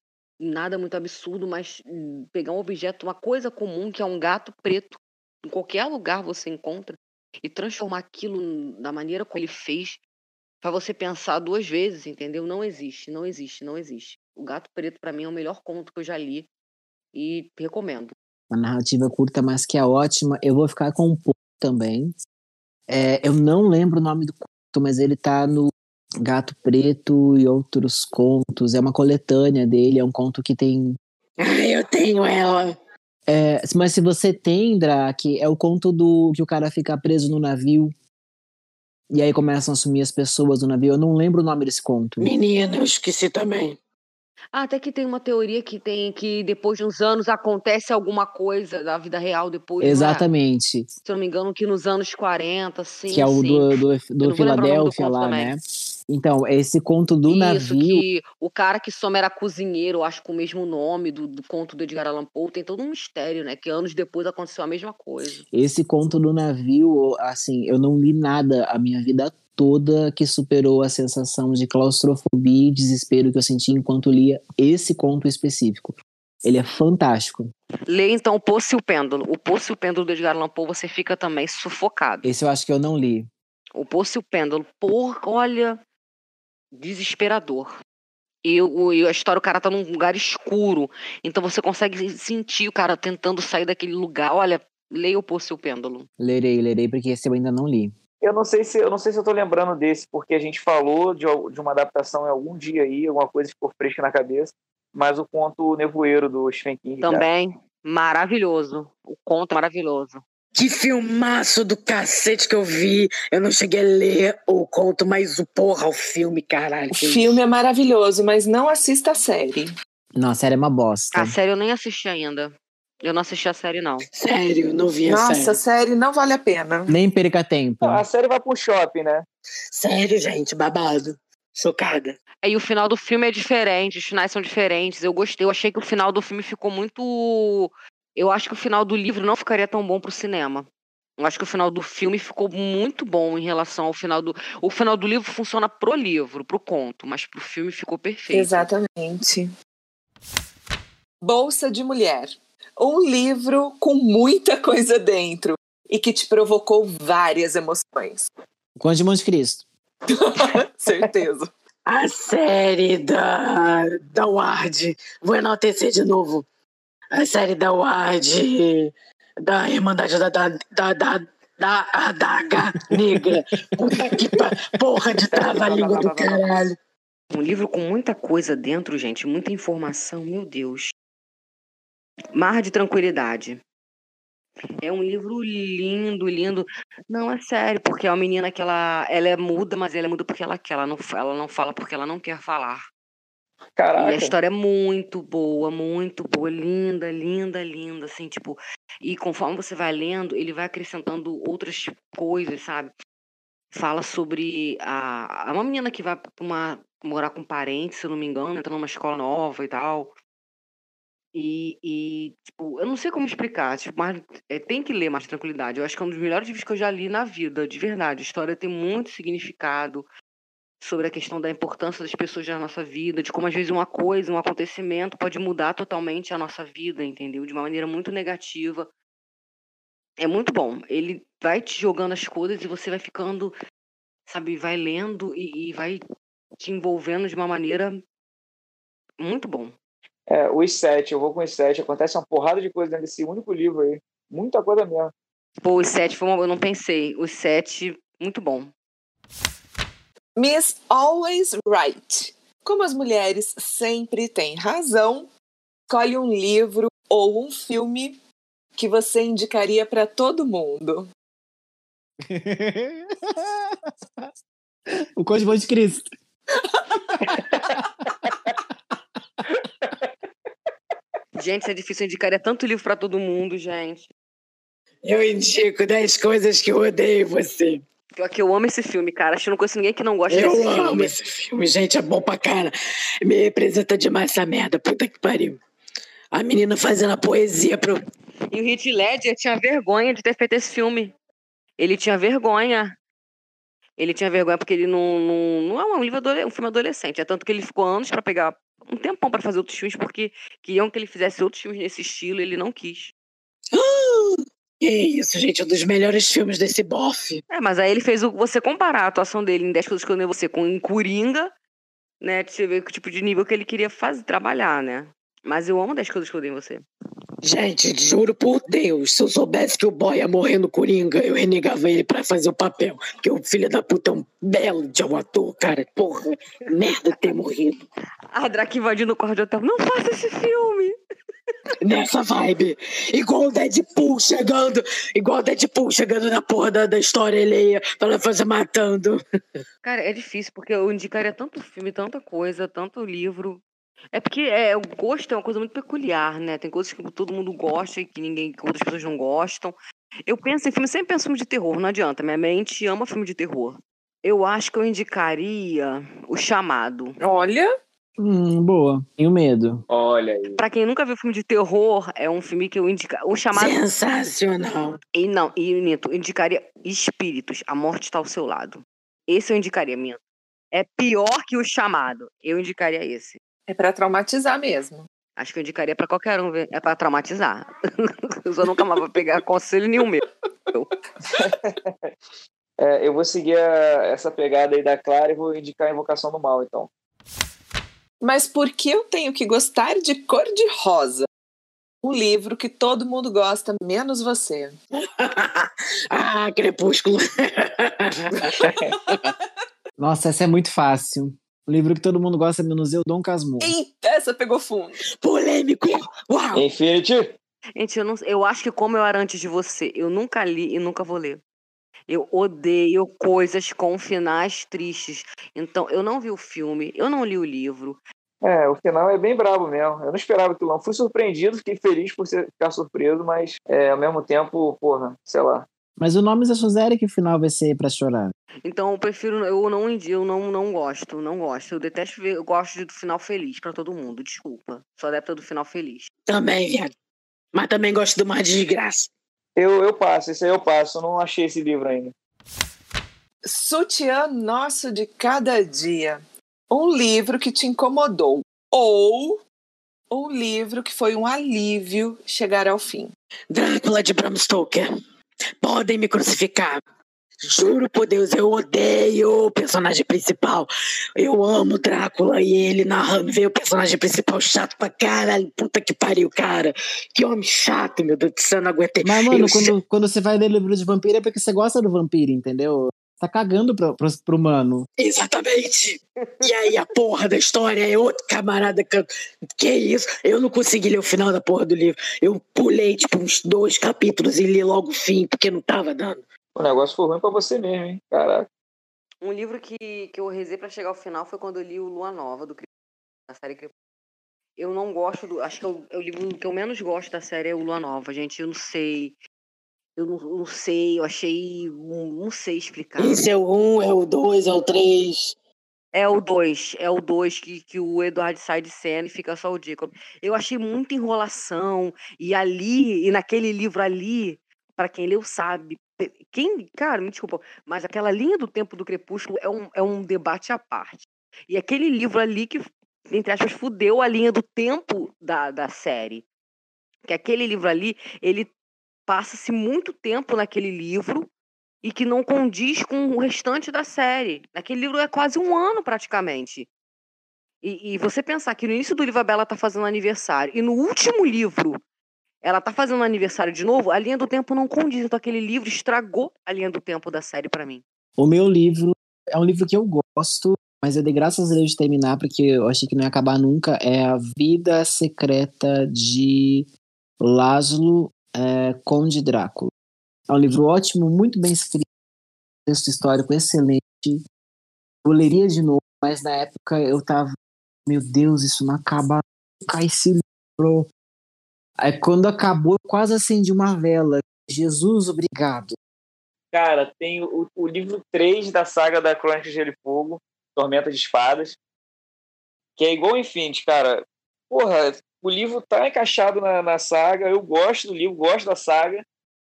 nada muito absurdo, mas hum, pegar um objeto, uma coisa comum, que é um gato preto, em qualquer lugar você encontra, e transformar aquilo da maneira como ele fez, para você pensar duas vezes, entendeu? Não existe, não existe, não existe. O Gato Preto, para mim, é o melhor conto que eu já li e recomendo. Uma narrativa curta, mas que é ótima. Eu vou ficar com um pouco também. É, eu não lembro o nome do conto, mas ele tá no Gato Preto e Outros Contos. É uma coletânea dele, é um conto que tem. Ah, eu tenho ela. É, mas se você tem, Drake, é o conto do que o cara fica preso no navio. E aí começam a sumir as pessoas do navio. Eu não lembro o nome desse conto. Menina, eu esqueci também. Ah, até que tem uma teoria que tem que depois de uns anos acontece alguma coisa da vida real depois. não é? Exatamente. Se eu não me engano, que nos anos 40, sim. que é o sim. do, do, do Filadélfia lá, também. né? Então, esse conto do Isso, navio. que o cara que soma era cozinheiro, acho com o mesmo nome do, do conto do Edgar Allan Poe, tem todo um mistério, né? Que anos depois aconteceu a mesma coisa. Esse conto do navio, assim, eu não li nada a minha vida toda que superou a sensação de claustrofobia e desespero que eu senti enquanto lia esse conto específico. Ele é fantástico. Lê então o Poço e o Pêndulo. O Poço e o Pêndulo do Edgar Allan Poe, você fica também sufocado. Esse eu acho que eu não li. O Poço e o Pêndulo, por, olha, desesperador. E, e a história, o cara tá num lugar escuro, então você consegue sentir o cara tentando sair daquele lugar. Olha, leia o Poço e o Pêndulo. Lerei, lerei, porque esse eu ainda não li. Eu não sei se eu não sei se eu tô lembrando desse, porque a gente falou de, de uma adaptação em algum dia aí, alguma coisa ficou fresca na cabeça, mas o conto Nevoeiro do Stephen King. cara, Também, maravilhoso. O conto é maravilhoso. Que filmaço do cacete que eu vi. Eu não cheguei a ler o conto, mas o porra, o filme, caralho. O filme é maravilhoso, mas não assista a série. Não, a série é uma bosta. A série eu nem assisti ainda. Eu não assisti a série, não. Sério, não vi a Nossa, série. a série não vale a pena. Nem perca tempo. A série vai pro shopping, né? Sério, gente, babado. Chocada. Aí o final do filme é diferente, os finais são diferentes. Eu gostei, eu achei que o final do filme ficou muito. Eu acho que o final do livro não ficaria tão bom pro cinema. Eu acho que o final do filme ficou muito bom em relação ao final do. O final do livro funciona pro livro, pro conto, mas pro filme ficou perfeito. Exatamente. Bolsa de Mulher. Um livro com muita coisa dentro e que te provocou várias emoções. Conde de Monte Cristo. Certeza. A série da, da Ward. Vou enaltecer de novo. A série da Ward. Da Irmandade da, da, da, da, da Adaga Negra. Puta que. Porra de trava-língua do caralho. Um livro com muita coisa dentro, gente, muita informação, meu Deus. Mar de Tranquilidade. É um livro lindo, lindo. Não, é sério, porque é uma menina que ela, ela é muda, mas ela é muda porque ela quer. Ela não, ela não fala porque ela não quer falar. E a Caraca. história é muito boa, muito boa, linda, linda, linda, assim, tipo, e conforme você vai lendo, ele vai acrescentando outras coisas, sabe? Fala sobre a, uma menina que vai uma, morar com parentes, se eu não me engano, entra numa escola nova e tal. E, e, tipo, eu não sei como explicar, tipo, mas é, tem que ler mais tranquilidade. Eu acho que é um dos melhores livros que eu já li na vida, de verdade. A história tem muito significado sobre a questão da importância das pessoas na nossa vida, de como às vezes uma coisa, um acontecimento pode mudar totalmente a nossa vida, entendeu? De uma maneira muito negativa. É muito bom. Ele vai te jogando as coisas e você vai ficando, sabe, vai lendo e, e vai te envolvendo de uma maneira muito bom. É, os sete, eu vou com os sete. Acontece uma porrada de coisa dentro desse único livro aí. Muita coisa mesmo. Pô, os sete, foi uma- eu não pensei. Os sete, muito bom. Miss Always Right. Como as mulheres sempre têm razão, escolhe um livro ou um filme que você indicaria para todo mundo. o Conde de Cristo. Gente, isso é difícil. Eu indicaria tanto livro pra todo mundo, gente. Eu indico 10 coisas que eu odeio em você. Pior que eu amo esse filme, cara. Acho que eu não conheço ninguém que não gosta Eu desse amo filme. esse filme, gente. É bom pra cara. Me representa demais essa merda. Puta que pariu. A menina fazendo a poesia pro. E o Heath Ledger tinha vergonha de ter feito esse filme. Ele tinha vergonha. Ele tinha vergonha porque ele não, não, não é um livro um filme adolescente. É tanto que ele ficou anos pra pegar um tempão pra fazer outros filmes porque queriam que ele fizesse outros filmes nesse estilo e ele não quis. Que isso, gente. É um dos melhores filmes desse bofe. É, mas aí ele fez o você comparar a atuação dele em 10 coisas que eu odeio em você com em Coringa, né? De você ver que tipo de nível que ele queria fazer, trabalhar, né? Mas eu amo 10 coisas que eu odeio em você. Gente, juro por Deus, se eu soubesse que o boy ia morrer no Coringa, eu renegava ele pra fazer o papel. Porque o filho da puta é um belo de um ator, cara. Porra, merda ter morrido. A Drake invadindo o quarto de hotel. Não faça esse filme! Nessa vibe. Igual o Deadpool chegando. Igual o Deadpool chegando na porra da, da história alheia pra ela fazer matando. Cara, é difícil, porque eu indicaria tanto filme, tanta coisa, tanto livro. É porque é, o gosto é uma coisa muito peculiar, né? Tem coisas que todo mundo gosta e que ninguém, que outras pessoas não gostam. Eu penso em filme, sempre penso em filme de terror, não adianta. Minha mente ama filme de terror. Eu acho que eu indicaria o chamado. Olha. Hum, boa. Tenho medo. Olha aí. Pra quem nunca viu filme de terror, é um filme que eu indica. O chamado. Sensacional. E não, e Nito, eu indicaria Espíritos. A morte está ao seu lado. Esse eu indicaria, Minto. É pior que o chamado. Eu indicaria esse. É pra traumatizar mesmo. Acho que eu indicaria pra qualquer um ver. É pra traumatizar. eu só nunca mais vou pegar conselho nenhum meu. É, eu vou seguir a- essa pegada aí da Clara e vou indicar a Invocação do Mal, então. Mas por que eu tenho que gostar de cor de rosa? Um livro que todo mundo gosta, menos você. ah, Crepúsculo. Nossa, essa é muito fácil. O livro que todo mundo gosta, menos eu, Dom Casmurro. Eita, essa pegou fundo. Polêmico. Uau. Infinity. Gente, eu, não, eu acho que como eu era antes de você, eu nunca li e nunca vou ler. Eu odeio coisas com finais tristes. Então, eu não vi o filme, eu não li o livro. É, o final é bem brabo mesmo. Eu não esperava aquilo não. Fui surpreendido, fiquei feliz por ser- ficar surpreso, mas é, ao mesmo tempo, porra, sei lá. Mas o nome da Suzere que o final vai ser pra chorar. Então, eu prefiro, eu não eu não, não gosto, não gosto. Eu detesto ver, eu gosto do final feliz pra todo mundo, desculpa. Sou adepta do final feliz. Também, viado. Mas também gosto do mais desgraça. Eu, eu passo, esse aí eu passo. Eu não achei esse livro ainda. Sutiã Nosso de Cada Dia. Um livro que te incomodou. Ou um livro que foi um alívio chegar ao fim. Drácula de Bram Stoker. Podem me crucificar. Juro por Deus, eu odeio o personagem principal. Eu amo Drácula e ele narrando, ver o personagem principal chato pra caralho. Puta que pariu, cara. Que homem chato, meu Deus do céu, não aguentei. Mas, mano, Eu quando, quando você vai ler livro de vampiro é porque você gosta do vampiro, entendeu? Tá cagando pro, pro, pro humano. Exatamente. E aí a porra da história é outro camarada que, que isso? Eu não consegui ler o final da porra do livro. Eu pulei tipo uns dois capítulos e li logo o fim porque não tava dando. O negócio foi ruim pra você mesmo, hein? Caraca. Um livro que, que eu rezei pra chegar ao final foi quando eu li o Lua Nova, do da série Crepúsculo. Eu não gosto do. Acho que é o, é o livro que eu menos gosto da série é o Lua Nova, gente. Eu não sei. Eu não, não sei, eu achei. Não, não sei explicar. Esse é o um, é o dois, é o três. É o 2, é o 2 que, que o Eduardo sai de cena e fica só o Jacob. Eu achei muita enrolação. E ali, e naquele livro ali, pra quem leu sabe. Quem, cara, me desculpa, mas aquela linha do tempo do Crepúsculo é um, é um debate à parte. E aquele livro ali que, entre aspas, fudeu a linha do tempo da, da série. Que aquele livro ali, ele passa-se muito tempo naquele livro e que não condiz com o restante da série. Naquele livro é quase um ano, praticamente. E, e você pensar que no início do livro a Bela tá fazendo aniversário, e no último livro ela tá fazendo aniversário de novo, a linha do tempo não condiz. Então aquele livro estragou a linha do tempo da série pra mim. O meu livro é um livro que eu gosto, mas eu dei graças a Deus de terminar, porque eu achei que não ia acabar nunca. É A Vida Secreta de Laszlo é, Conde Drácula. É um livro ótimo, muito bem escrito, texto histórico excelente. Eu leria de novo, mas na época eu tava, meu Deus, isso não acaba nunca esse livro. Aí quando acabou, eu quase acendi uma vela. Jesus, obrigado. Cara, tem o, o livro 3 da saga da Crônica de Gelo e Fogo, Tormenta de Espadas, que é igual Infinity, cara. Porra, o livro tá encaixado na, na saga, eu gosto do livro, gosto da saga,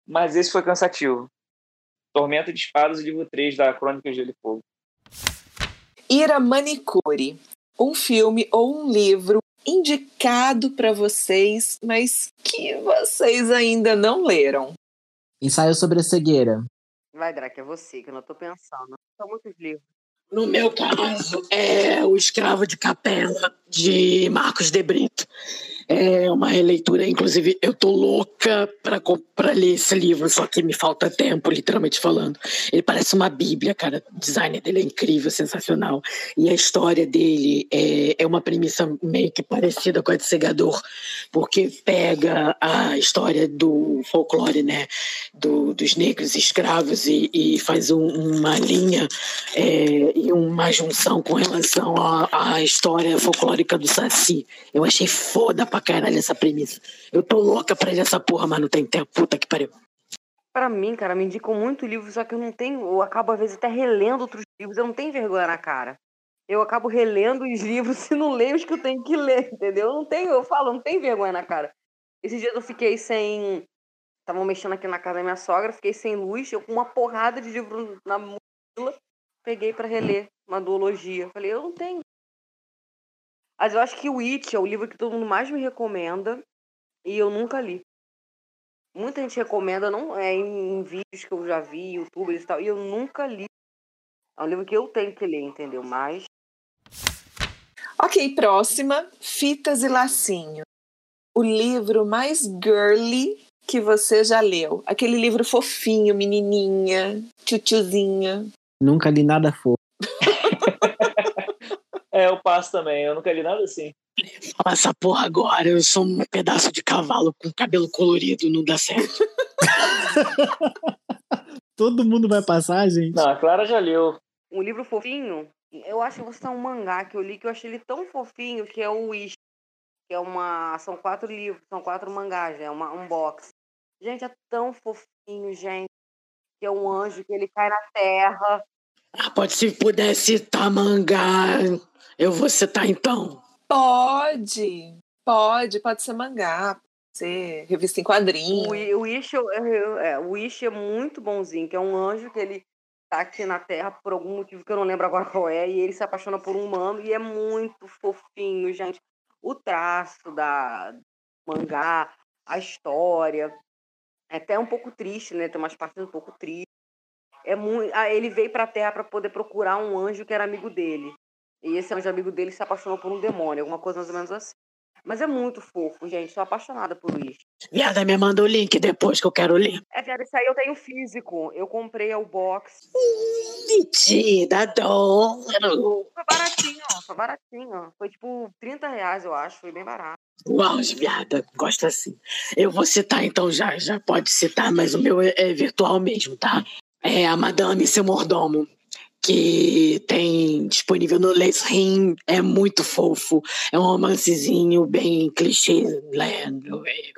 mas esse foi cansativo. Tormenta de Espadas, livro 3 da Crônica de Gelo e Fogo. Ira Manicure. Um filme ou um livro indicado para vocês, mas que vocês ainda não leram. Ensaio sobre a cegueira. Vai, Drac, é você, que eu não tô pensando. São muitos livros. No meu caso, é O Escravo de Capela, de Marcos de Brito. É uma releitura, inclusive eu tô louca pra ler esse livro, só que me falta tempo, literalmente falando. Ele parece uma bíblia, cara. O design dele é incrível, sensacional. E a história dele é, é uma premissa meio que parecida com a de Segador, porque pega a história do folclore, né? do- dos negros escravos e, e faz um- uma linha é, e uma junção com relação à história folclórica do Saci. Eu achei foda pra caralho essa premissa. Eu tô louca pra ler essa porra, mas não tem tempo. Puta que pariu. Pra mim, cara, me indicam muito livro, só que eu não tenho. Eu acabo, às vezes, até relendo outros livros. Eu não tenho vergonha na cara. Eu acabo relendo os livros e não leio os que eu tenho que ler, entendeu? Eu não tenho, eu falo, não tenho vergonha na cara. Esses dias eu fiquei sem. Estavam mexendo aqui na casa da minha sogra, fiquei sem luz, eu com uma porrada de livro na mochila, peguei pra reler uma duologia. Falei, eu não tenho. Mas eu acho que o It é o livro que todo mundo mais me recomenda e eu nunca li. Muita gente recomenda, não é em, em vídeos que eu já vi, youtubers e tal, e eu nunca li. É um livro que eu tenho que ler, entendeu? Mas. Ok, próxima: Fitas e Lacinho. O livro mais girly que você já leu. Aquele livro fofinho, menininha, tchutchuzinha. Nunca li nada fofo. É, eu passo também. Eu nunca li nada assim. Fala essa porra agora, eu sou um pedaço de cavalo com cabelo colorido, não dá certo. Todo mundo vai passar, gente? Não, a Clara já leu. Um livro fofinho, eu acho que você tá um mangá que eu li que eu achei ele tão fofinho que é o Wish. Que é uma. São quatro livros, são quatro mangás, é uma, um box. Gente, é tão fofinho, gente. Que é um anjo que ele cai na terra. Ah, pode se puder citar mangá, eu vou citar então. Pode, pode, pode ser mangá, pode ser revista em quadrinhos. O, o é, o Wish é muito bonzinho, que é um anjo que ele tá aqui na Terra por algum motivo que eu não lembro agora qual é, e ele se apaixona por um humano e é muito fofinho, gente. O traço da do mangá, a história, é até um pouco triste, né? Tem umas partes um pouco tristes. É muito, ah, ele veio pra Terra para poder procurar um anjo que era amigo dele. E esse anjo amigo dele se apaixonou por um demônio, alguma coisa mais ou menos assim. Mas é muito fofo, gente. Sou apaixonada por Wish. Viada, me manda o link depois que eu quero ler. É, viado, isso aí eu tenho físico. Eu comprei o box. Mentira, adoro. Foi baratinho, ó. Foi baratinho. Foi tipo 30 reais, eu acho. Foi bem barato. Uau, viada, gosto assim. Eu vou citar então já, já pode citar, mas o meu é, é virtual mesmo, tá? É a Madame e seu mordomo, que tem disponível no Les Rim, é muito fofo. É um romancezinho bem clichê, né?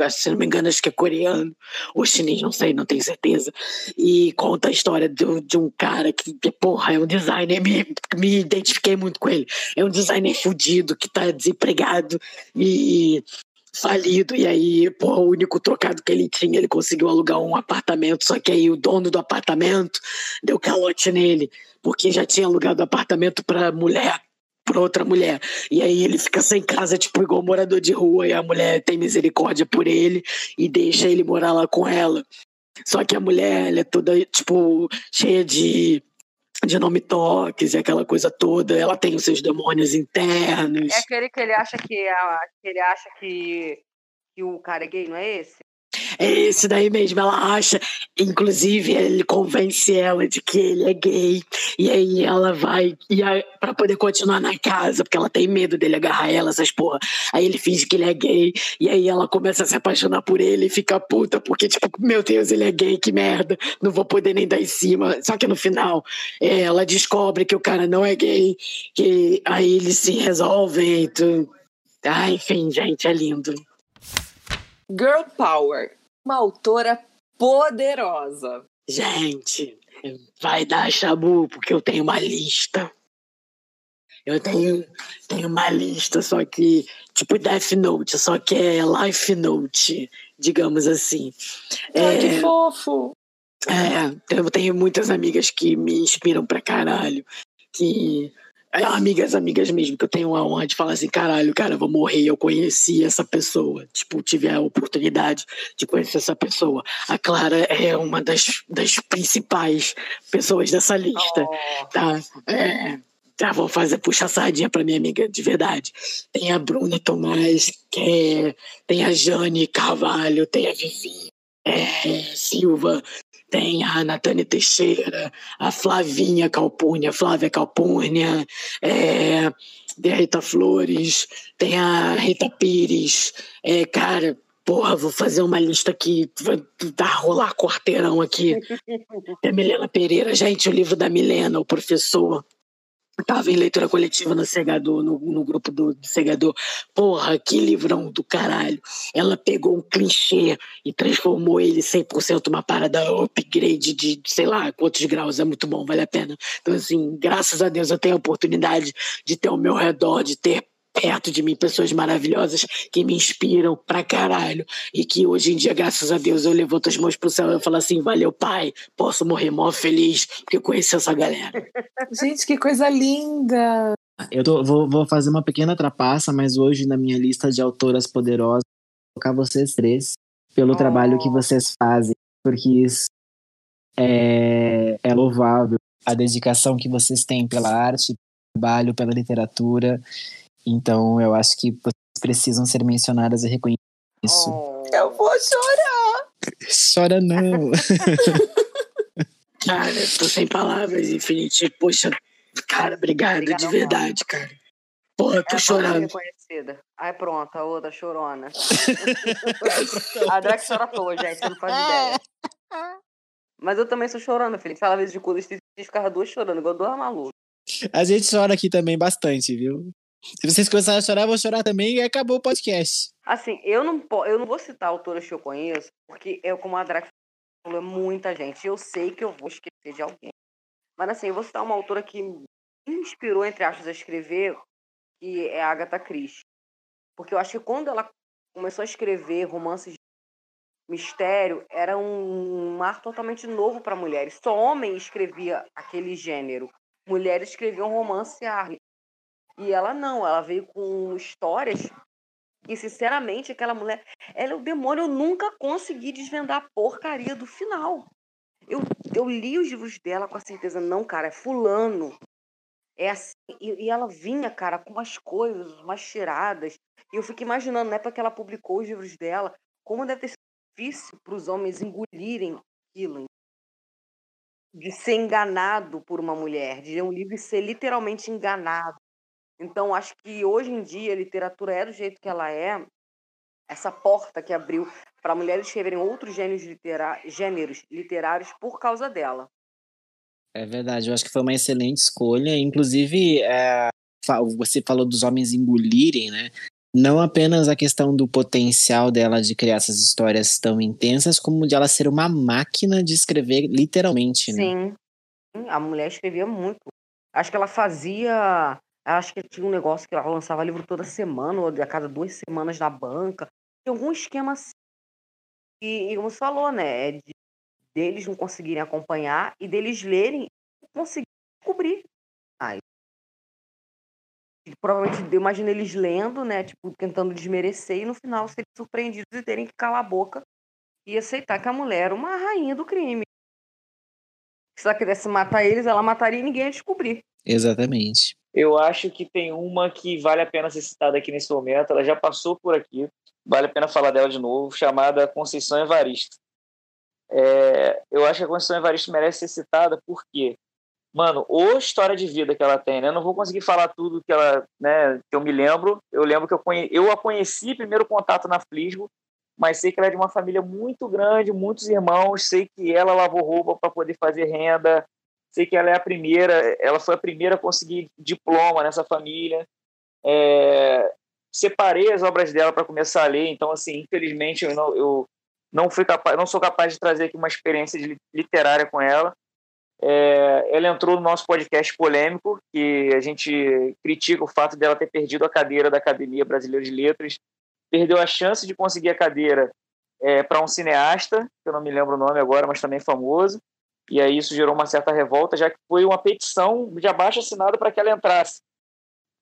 Acho, se não me engano, acho que é coreano ou chinês, não sei, não tenho certeza. E conta a história do- de um cara que, que, porra, é um designer, me, me identifiquei muito com ele. É um designer fudido que tá desempregado e falido, e aí, pô, o único trocado que ele tinha, ele conseguiu alugar um apartamento, só que aí o dono do apartamento deu calote nele, porque já tinha alugado apartamento pra mulher, pra outra mulher. E aí ele fica sem casa, tipo, igual morador de rua, e a mulher tem misericórdia por ele e deixa ele morar lá com ela. Só que a mulher, ela é toda, tipo, cheia de de nome toques e aquela coisa toda, ela tem os seus demônios internos. É aquele que ele acha que, é, que ele acha que, que o cara é gay, não é esse? É esse daí mesmo, ela acha. Inclusive, ele convence ela de que ele é gay. E aí ela vai e pra poder continuar na casa, porque ela tem medo dele agarrar ela, essas porra. Aí ele finge que ele é gay. E aí ela começa a se apaixonar por ele e fica puta, porque, tipo, meu Deus, ele é gay, que merda. Não vou poder nem dar em cima. Só que no final, é, ela descobre que o cara não é gay. Que aí eles se resolvem. tu- Ah, enfim, gente, é lindo. Girl Power, uma autora poderosa. Gente, vai dar chabu, porque eu tenho uma lista. Eu tenho, tenho uma lista, só que, tipo Death Note, só que é Life Note, digamos assim. Ai, que É, fofo. é, eu tenho muitas amigas que me inspiram pra caralho. Que. É, Amigas, amigas mesmo, que eu tenho a honra de falar assim, caralho, cara, eu vou morrer, eu conheci essa pessoa. Tipo, tive a oportunidade de conhecer essa pessoa. A Clara é uma das, das principais pessoas dessa lista, tá? É, tá, vou fazer puxa sardinha pra minha amiga de verdade. Tem a Bruna Tomás, que é, tem a Jane Carvalho, tem a Vivi é, Silva, tem a Natânia Teixeira, a Flavinha Calpurnia, Flávia Calpurnia, é, tem a Rita Flores, tem a Rita Pires. É, cara, porra, vou fazer uma lista aqui, vai dar rolar quarteirão aqui. Tem a Milena Pereira, gente, o livro da Milena, o professor. Tava em leitura coletiva no Segador, no, no grupo do, do Segador. Porra, que livrão do caralho. Ela pegou um clichê e transformou ele 100% uma parada upgrade de sei lá quantos graus. É muito bom, vale a pena. Então, assim, graças a Deus eu tenho a oportunidade de ter ao meu redor, de ter perto de mim pessoas maravilhosas que me inspiram pra caralho. E que hoje em dia, graças a Deus, eu levanto as mãos pro céu e eu falo assim: valeu, pai, posso morrer mó feliz porque eu conheci essa galera. Gente, que coisa linda! Eu tô- vou, vou fazer uma pequena trapaça, mas hoje na minha lista de autoras poderosas, vou colocar vocês três pelo trabalho que vocês fazem, porque isso é, é louvável. A dedicação que vocês têm pela arte, pelo trabalho, pela literatura. Então, eu acho que vocês precisam ser mencionadas e reconhecidas. Isso. Eu vou chorar! Chora não! Cara, eu tô sem palavras, Infinity. Poxa, cara, obrigado, de verdade, cara. Porra, tô É chorando. Ai, pronto, a outra chorona. a Drax chora à toa, gente, você não faz ideia. Mas eu também sou chorona, Felipe. Fala vezes de quando eu ficava duas chorando, igual duas malucas. A gente chora aqui também bastante, viu? Se vocês começarem a chorar, eu vou chorar também e acabou o podcast. Assim, eu não, eu não vou citar autoras que eu conheço, porque eu, como a Drax falou, é muita gente. Eu sei que eu vou esquecer de alguém. Mas assim, eu vou citar uma autora que me inspirou, entre aspas, a escrever, que é a Agatha Christie. Porque eu acho que quando ela começou a escrever romances de mistério, era um mar totalmente novo para mulheres. Só homem escrevia aquele gênero. Mulheres escreviam romance ar. E ela não, ela veio com histórias e, sinceramente, aquela mulher, ela é o demônio. Eu nunca consegui desvendar a porcaria do final. Eu, eu li os livros dela com a certeza, não, cara, é fulano. É assim. E, e ela vinha, cara, com umas coisas, umas tiradas. E eu fico imaginando, na época que ela publicou os livros dela, como deve ter sido difícil para os homens engolirem aquilo. De ser enganado por uma mulher, de ler um livro e ser literalmente enganado. Então, acho que hoje em dia a literatura é do jeito que ela é, essa porta que abriu para mulheres escreverem outros gêneros, litera gêneros literários por causa dela. É verdade, eu acho que foi uma excelente escolha. Inclusive, é, você falou dos homens engolirem, né? Não apenas a questão do potencial dela de criar essas histórias tão intensas, como de ela ser uma máquina de escrever literalmente, né? Sim, A mulher escrevia muito. Acho que ela fazia. Acho que tinha um negócio que ela lançava livro toda semana, ou a cada duas semanas na banca. Tinha algum esquema assim. E, e como você falou, né? é de- deles não conseguirem acompanhar e deles lerem e conseguirem descobrir. E provavelmente, eu imagino eles lendo, né? Tipo, tentando desmerecer e no final serem surpreendidos e terem que calar a boca e aceitar que a mulher era uma rainha do crime. Se ela quisesse matar eles, ela mataria e ninguém ia descobrir. Exatamente. Eu acho que tem uma que vale a pena ser citada aqui nesse momento. Ela já passou por aqui, vale a pena falar dela de novo, chamada Conceição Evaristo. É, eu acho que a Conceição Evaristo merece ser citada porque, mano, ou história de vida que ela tem, né? Eu não vou conseguir falar tudo que ela, né, que eu me lembro. Eu lembro que eu, conhe... eu a conheci primeiro contato na Flisgo, mas sei que ela é de uma família muito grande, muitos irmãos, sei que ela lavou roupa para poder fazer renda, sei que ela é a primeira, ela foi a primeira a conseguir diploma nessa família. É, separei as obras dela para começar a ler, então assim, infelizmente eu não, eu não fui capaz, não sou capaz de trazer aqui uma experiência de literária com ela. É, ela entrou no nosso podcast polêmico, que a gente critica o fato dela ter perdido a cadeira da Academia Brasileira de Letras, perdeu a chance de conseguir a cadeira é, para um cineasta, que eu não me lembro o nome agora, mas também famoso, e aí isso gerou uma certa revolta, já que foi uma petição de abaixo assinada para que ela entrasse.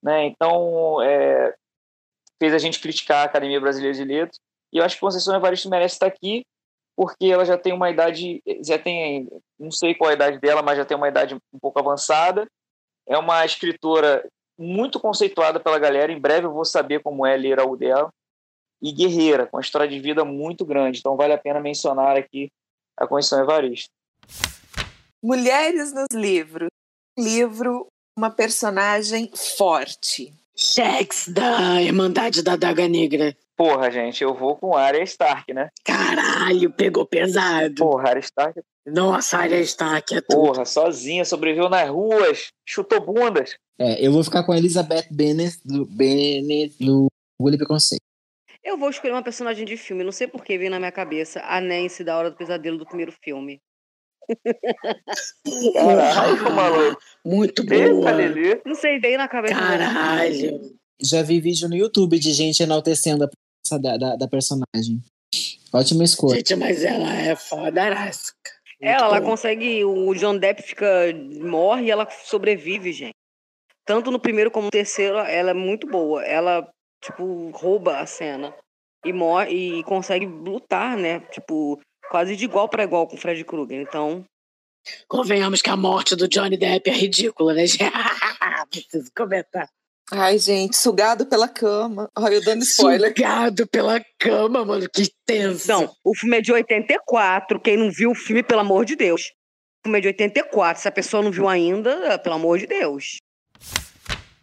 Né? Então, é, fez a gente criticar a Academia Brasileira de Letras, e eu acho que Conceição Evaristo merece estar aqui, porque ela já tem uma idade, já tem, não sei qual a idade dela, mas já tem uma idade um pouco avançada. É uma escritora muito conceituada pela galera. Em breve eu vou saber como é ler algo dela. E guerreira, com uma história de vida muito grande. Então vale a pena mencionar aqui a Conceição Evaristo. Mulheres nos livros. Livro, uma personagem forte. Shex da Irmandade da Daga Negra. Porra, gente, eu vou com Arya Stark, né? Caralho, pegou pesado. Porra, Arya Stark. Nossa, Arya Stark é tudo. Porra, sozinha, sobreviveu nas ruas, chutou bundas. É, eu vou ficar com a Elizabeth Bennet do, Bennet do Orgulho e Preconceito. Eu vou escolher uma personagem de filme, não sei por que veio na minha cabeça a Nancy da Hora do Pesadelo do primeiro filme. Caralho, maluco. Muito boa. Não sei, veio na cabeça. Caralho. Já vi vídeo no YouTube de gente enaltecendo a da, da, da personagem. Ótima escolha. Gente, mas ela é foda, Arasca. Ela, ela consegue. O John Depp fica. morre e ela sobrevive, gente. Tanto no primeiro como no terceiro, ela é muito boa. Ela, tipo, rouba a cena. E morre e consegue lutar, né? Tipo, quase de igual para igual com o Fred Krueger. Então, Convenhamos que a morte do Johnny Depp é ridícula, né? gente? Preciso comentar. Ai, gente, sugado pela cama. Olha, eu dando spoiler. Sugado pela cama, mano, que tenso. Não, o filme é de 84. Quem não viu o filme, pelo amor de Deus. O filme é de 84. Se a pessoa não viu ainda, pelo amor de Deus.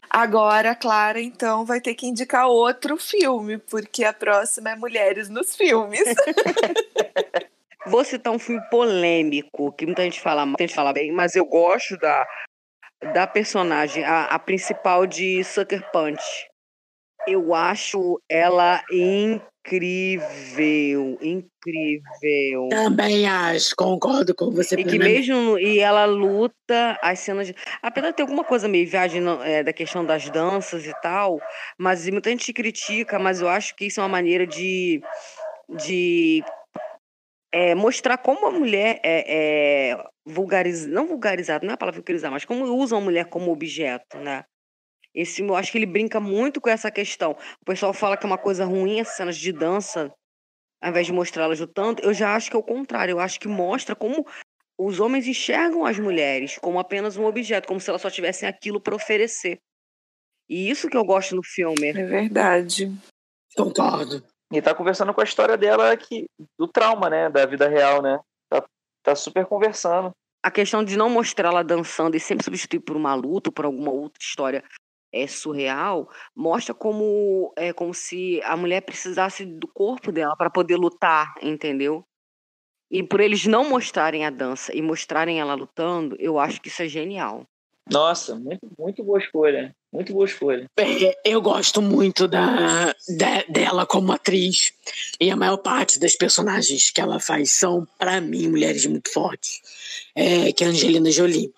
Agora Clara, então, vai ter que indicar outro filme, porque a próxima é Mulheres nos Filmes. Vou citar um filme polêmico, que muita gente fala mal, muita gente fala bem, mas eu gosto da, da personagem, a, a principal de Sucker Punch. Eu acho ela incrível, incrível. Também acho, concordo com você. E que mesmo e ela luta as cenas de, apesar de ter alguma coisa meio viagem é, da questão das danças e tal, mas muita gente critica, mas eu acho que isso é uma maneira de de é, mostrar como a mulher é, é vulgarizada, não vulgarizada, não é a palavra vulgarizar, mas como usam a mulher como objeto, né? Esse eu acho que ele brinca muito com essa questão. O pessoal fala que é uma coisa ruim as cenas de dança, ao invés de mostrá-las lutando. Eu já acho que é o contrário. Eu acho que mostra como os homens enxergam as mulheres como apenas um objeto, como se elas só tivessem aquilo para oferecer. E isso que eu gosto no filme. É verdade. Concordo. E tá conversando com a história dela que, do trauma, né? Da vida real, né? Tá, tá super conversando. A questão de não mostrar ela dançando e sempre substituir por uma luta, por alguma outra história é surreal, mostra como é como se a mulher precisasse do corpo dela para poder lutar, entendeu? E por eles não mostrarem a dança e mostrarem ela lutando, eu acho que isso é genial. Nossa, muito, muito boa escolha. Muito boa escolha. Eu gosto muito da, da- dela como atriz. E a maior parte das personagens que ela faz são, pra mim, mulheres muito fortes. É, que é a Angelina Jolie.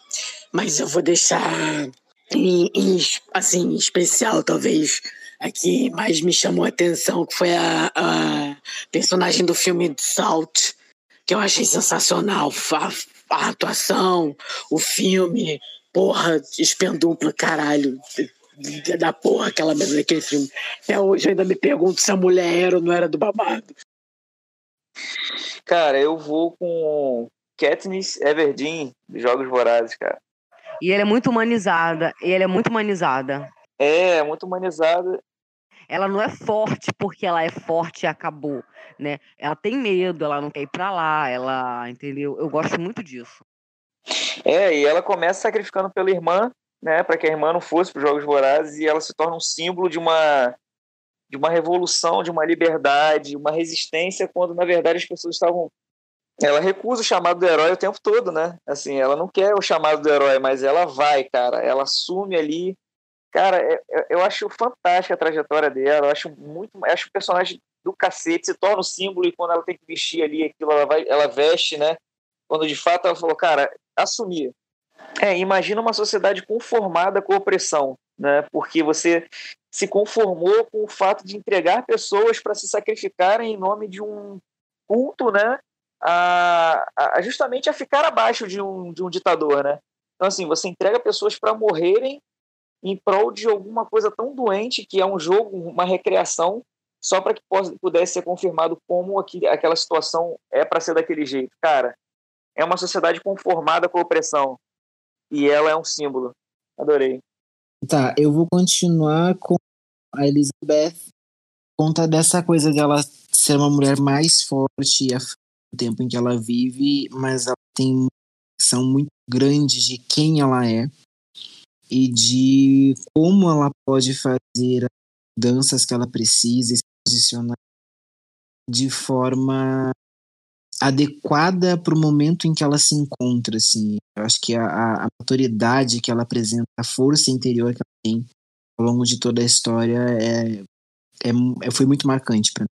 Mas eu vou deixar em, em assim, especial, talvez, a que mais me chamou a atenção, que foi a, a personagem do filme Salt, que eu achei sensacional. A, a atuação, o filme, porra, espendupla, caralho. Da porra aquela merda daquele filme. Até hoje eu ainda me pergunto se a mulher era ou não era do babado. Cara, eu vou com Katniss Everdeen, dos Jogos Vorazes, cara. E ela é muito humanizada, e ela é muito humanizada. É, muito humanizada. Ela não é forte porque ela é forte e acabou, né? Ela tem medo, ela não quer ir pra lá, ela, entendeu? Eu gosto muito disso. É, e ela começa sacrificando pela irmã, né, para que a irmã não fosse para os Jogos Vorazes e ela se torna um símbolo de uma de uma revolução, de uma liberdade, uma resistência, quando na verdade as pessoas estavam ela recusa o chamado do herói o tempo todo, né? Assim, ela não quer o chamado do herói, mas ela vai, cara. Ela assume ali. Cara, é- é- eu acho fantástica a trajetória dela. Eu acho muito. Eu acho o personagem do cacete se torna o símbolo e quando ela tem que vestir ali aquilo, ela, vai, ela veste, né? Quando de fato ela falou, cara, assumir. É, imagina uma sociedade conformada com a opressão, né? Porque você se conformou com o fato de entregar pessoas para se sacrificarem em nome de um culto, né? A, a- justamente a ficar abaixo de um, de um ditador, né? Então, assim, você entrega pessoas para morrerem em prol de alguma coisa tão doente que é um jogo, uma recreação, só para que pudesse ser confirmado como aqui, aquela situação é para ser daquele jeito. Cara, é uma sociedade conformada com a opressão. E ela é um símbolo. Adorei. Tá, eu vou continuar com a Elizabeth conta dessa coisa de ela ser uma mulher mais forte do tempo em que ela vive, mas ela tem uma são muito grande de quem ela é e de como ela pode fazer as danças que ela precisa, as posicionar de forma adequada para o momento em que ela se encontra, assim. Eu acho que a, a maturidade que ela apresenta, a força interior que ela tem ao longo de toda a história é, é, é foi muito marcante para mim.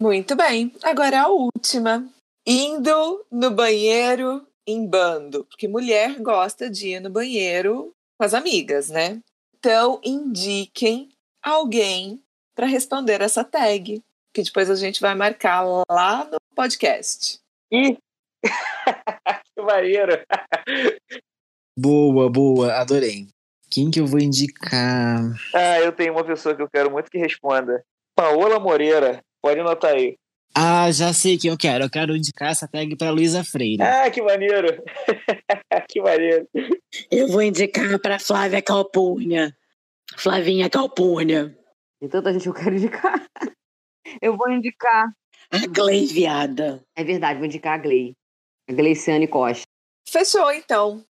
Muito bem. Agora a última. Indo no banheiro em bando, porque mulher gosta de ir no banheiro com as amigas, né? Então, indiquem alguém para responder essa tag, que depois a gente vai marcar lá no podcast. Ih! que maneiro! Boa, boa, adorei. Quem que eu vou indicar? Ah, eu tenho uma pessoa que eu quero muito que responda. Paola Moreira, pode anotar aí. Ah, já sei quem eu quero. Eu quero indicar essa tag para Luísa Freire. Ah, que maneiro! que maneiro! Eu vou indicar para Flávia Calpurnia. Flavinha Calpurnia. Tem tanta gente que eu quero indicar. Eu vou indicar. A Glei Viada. É verdade, vou indicar a Glei. A Gleiciane Costa. Fechou, então.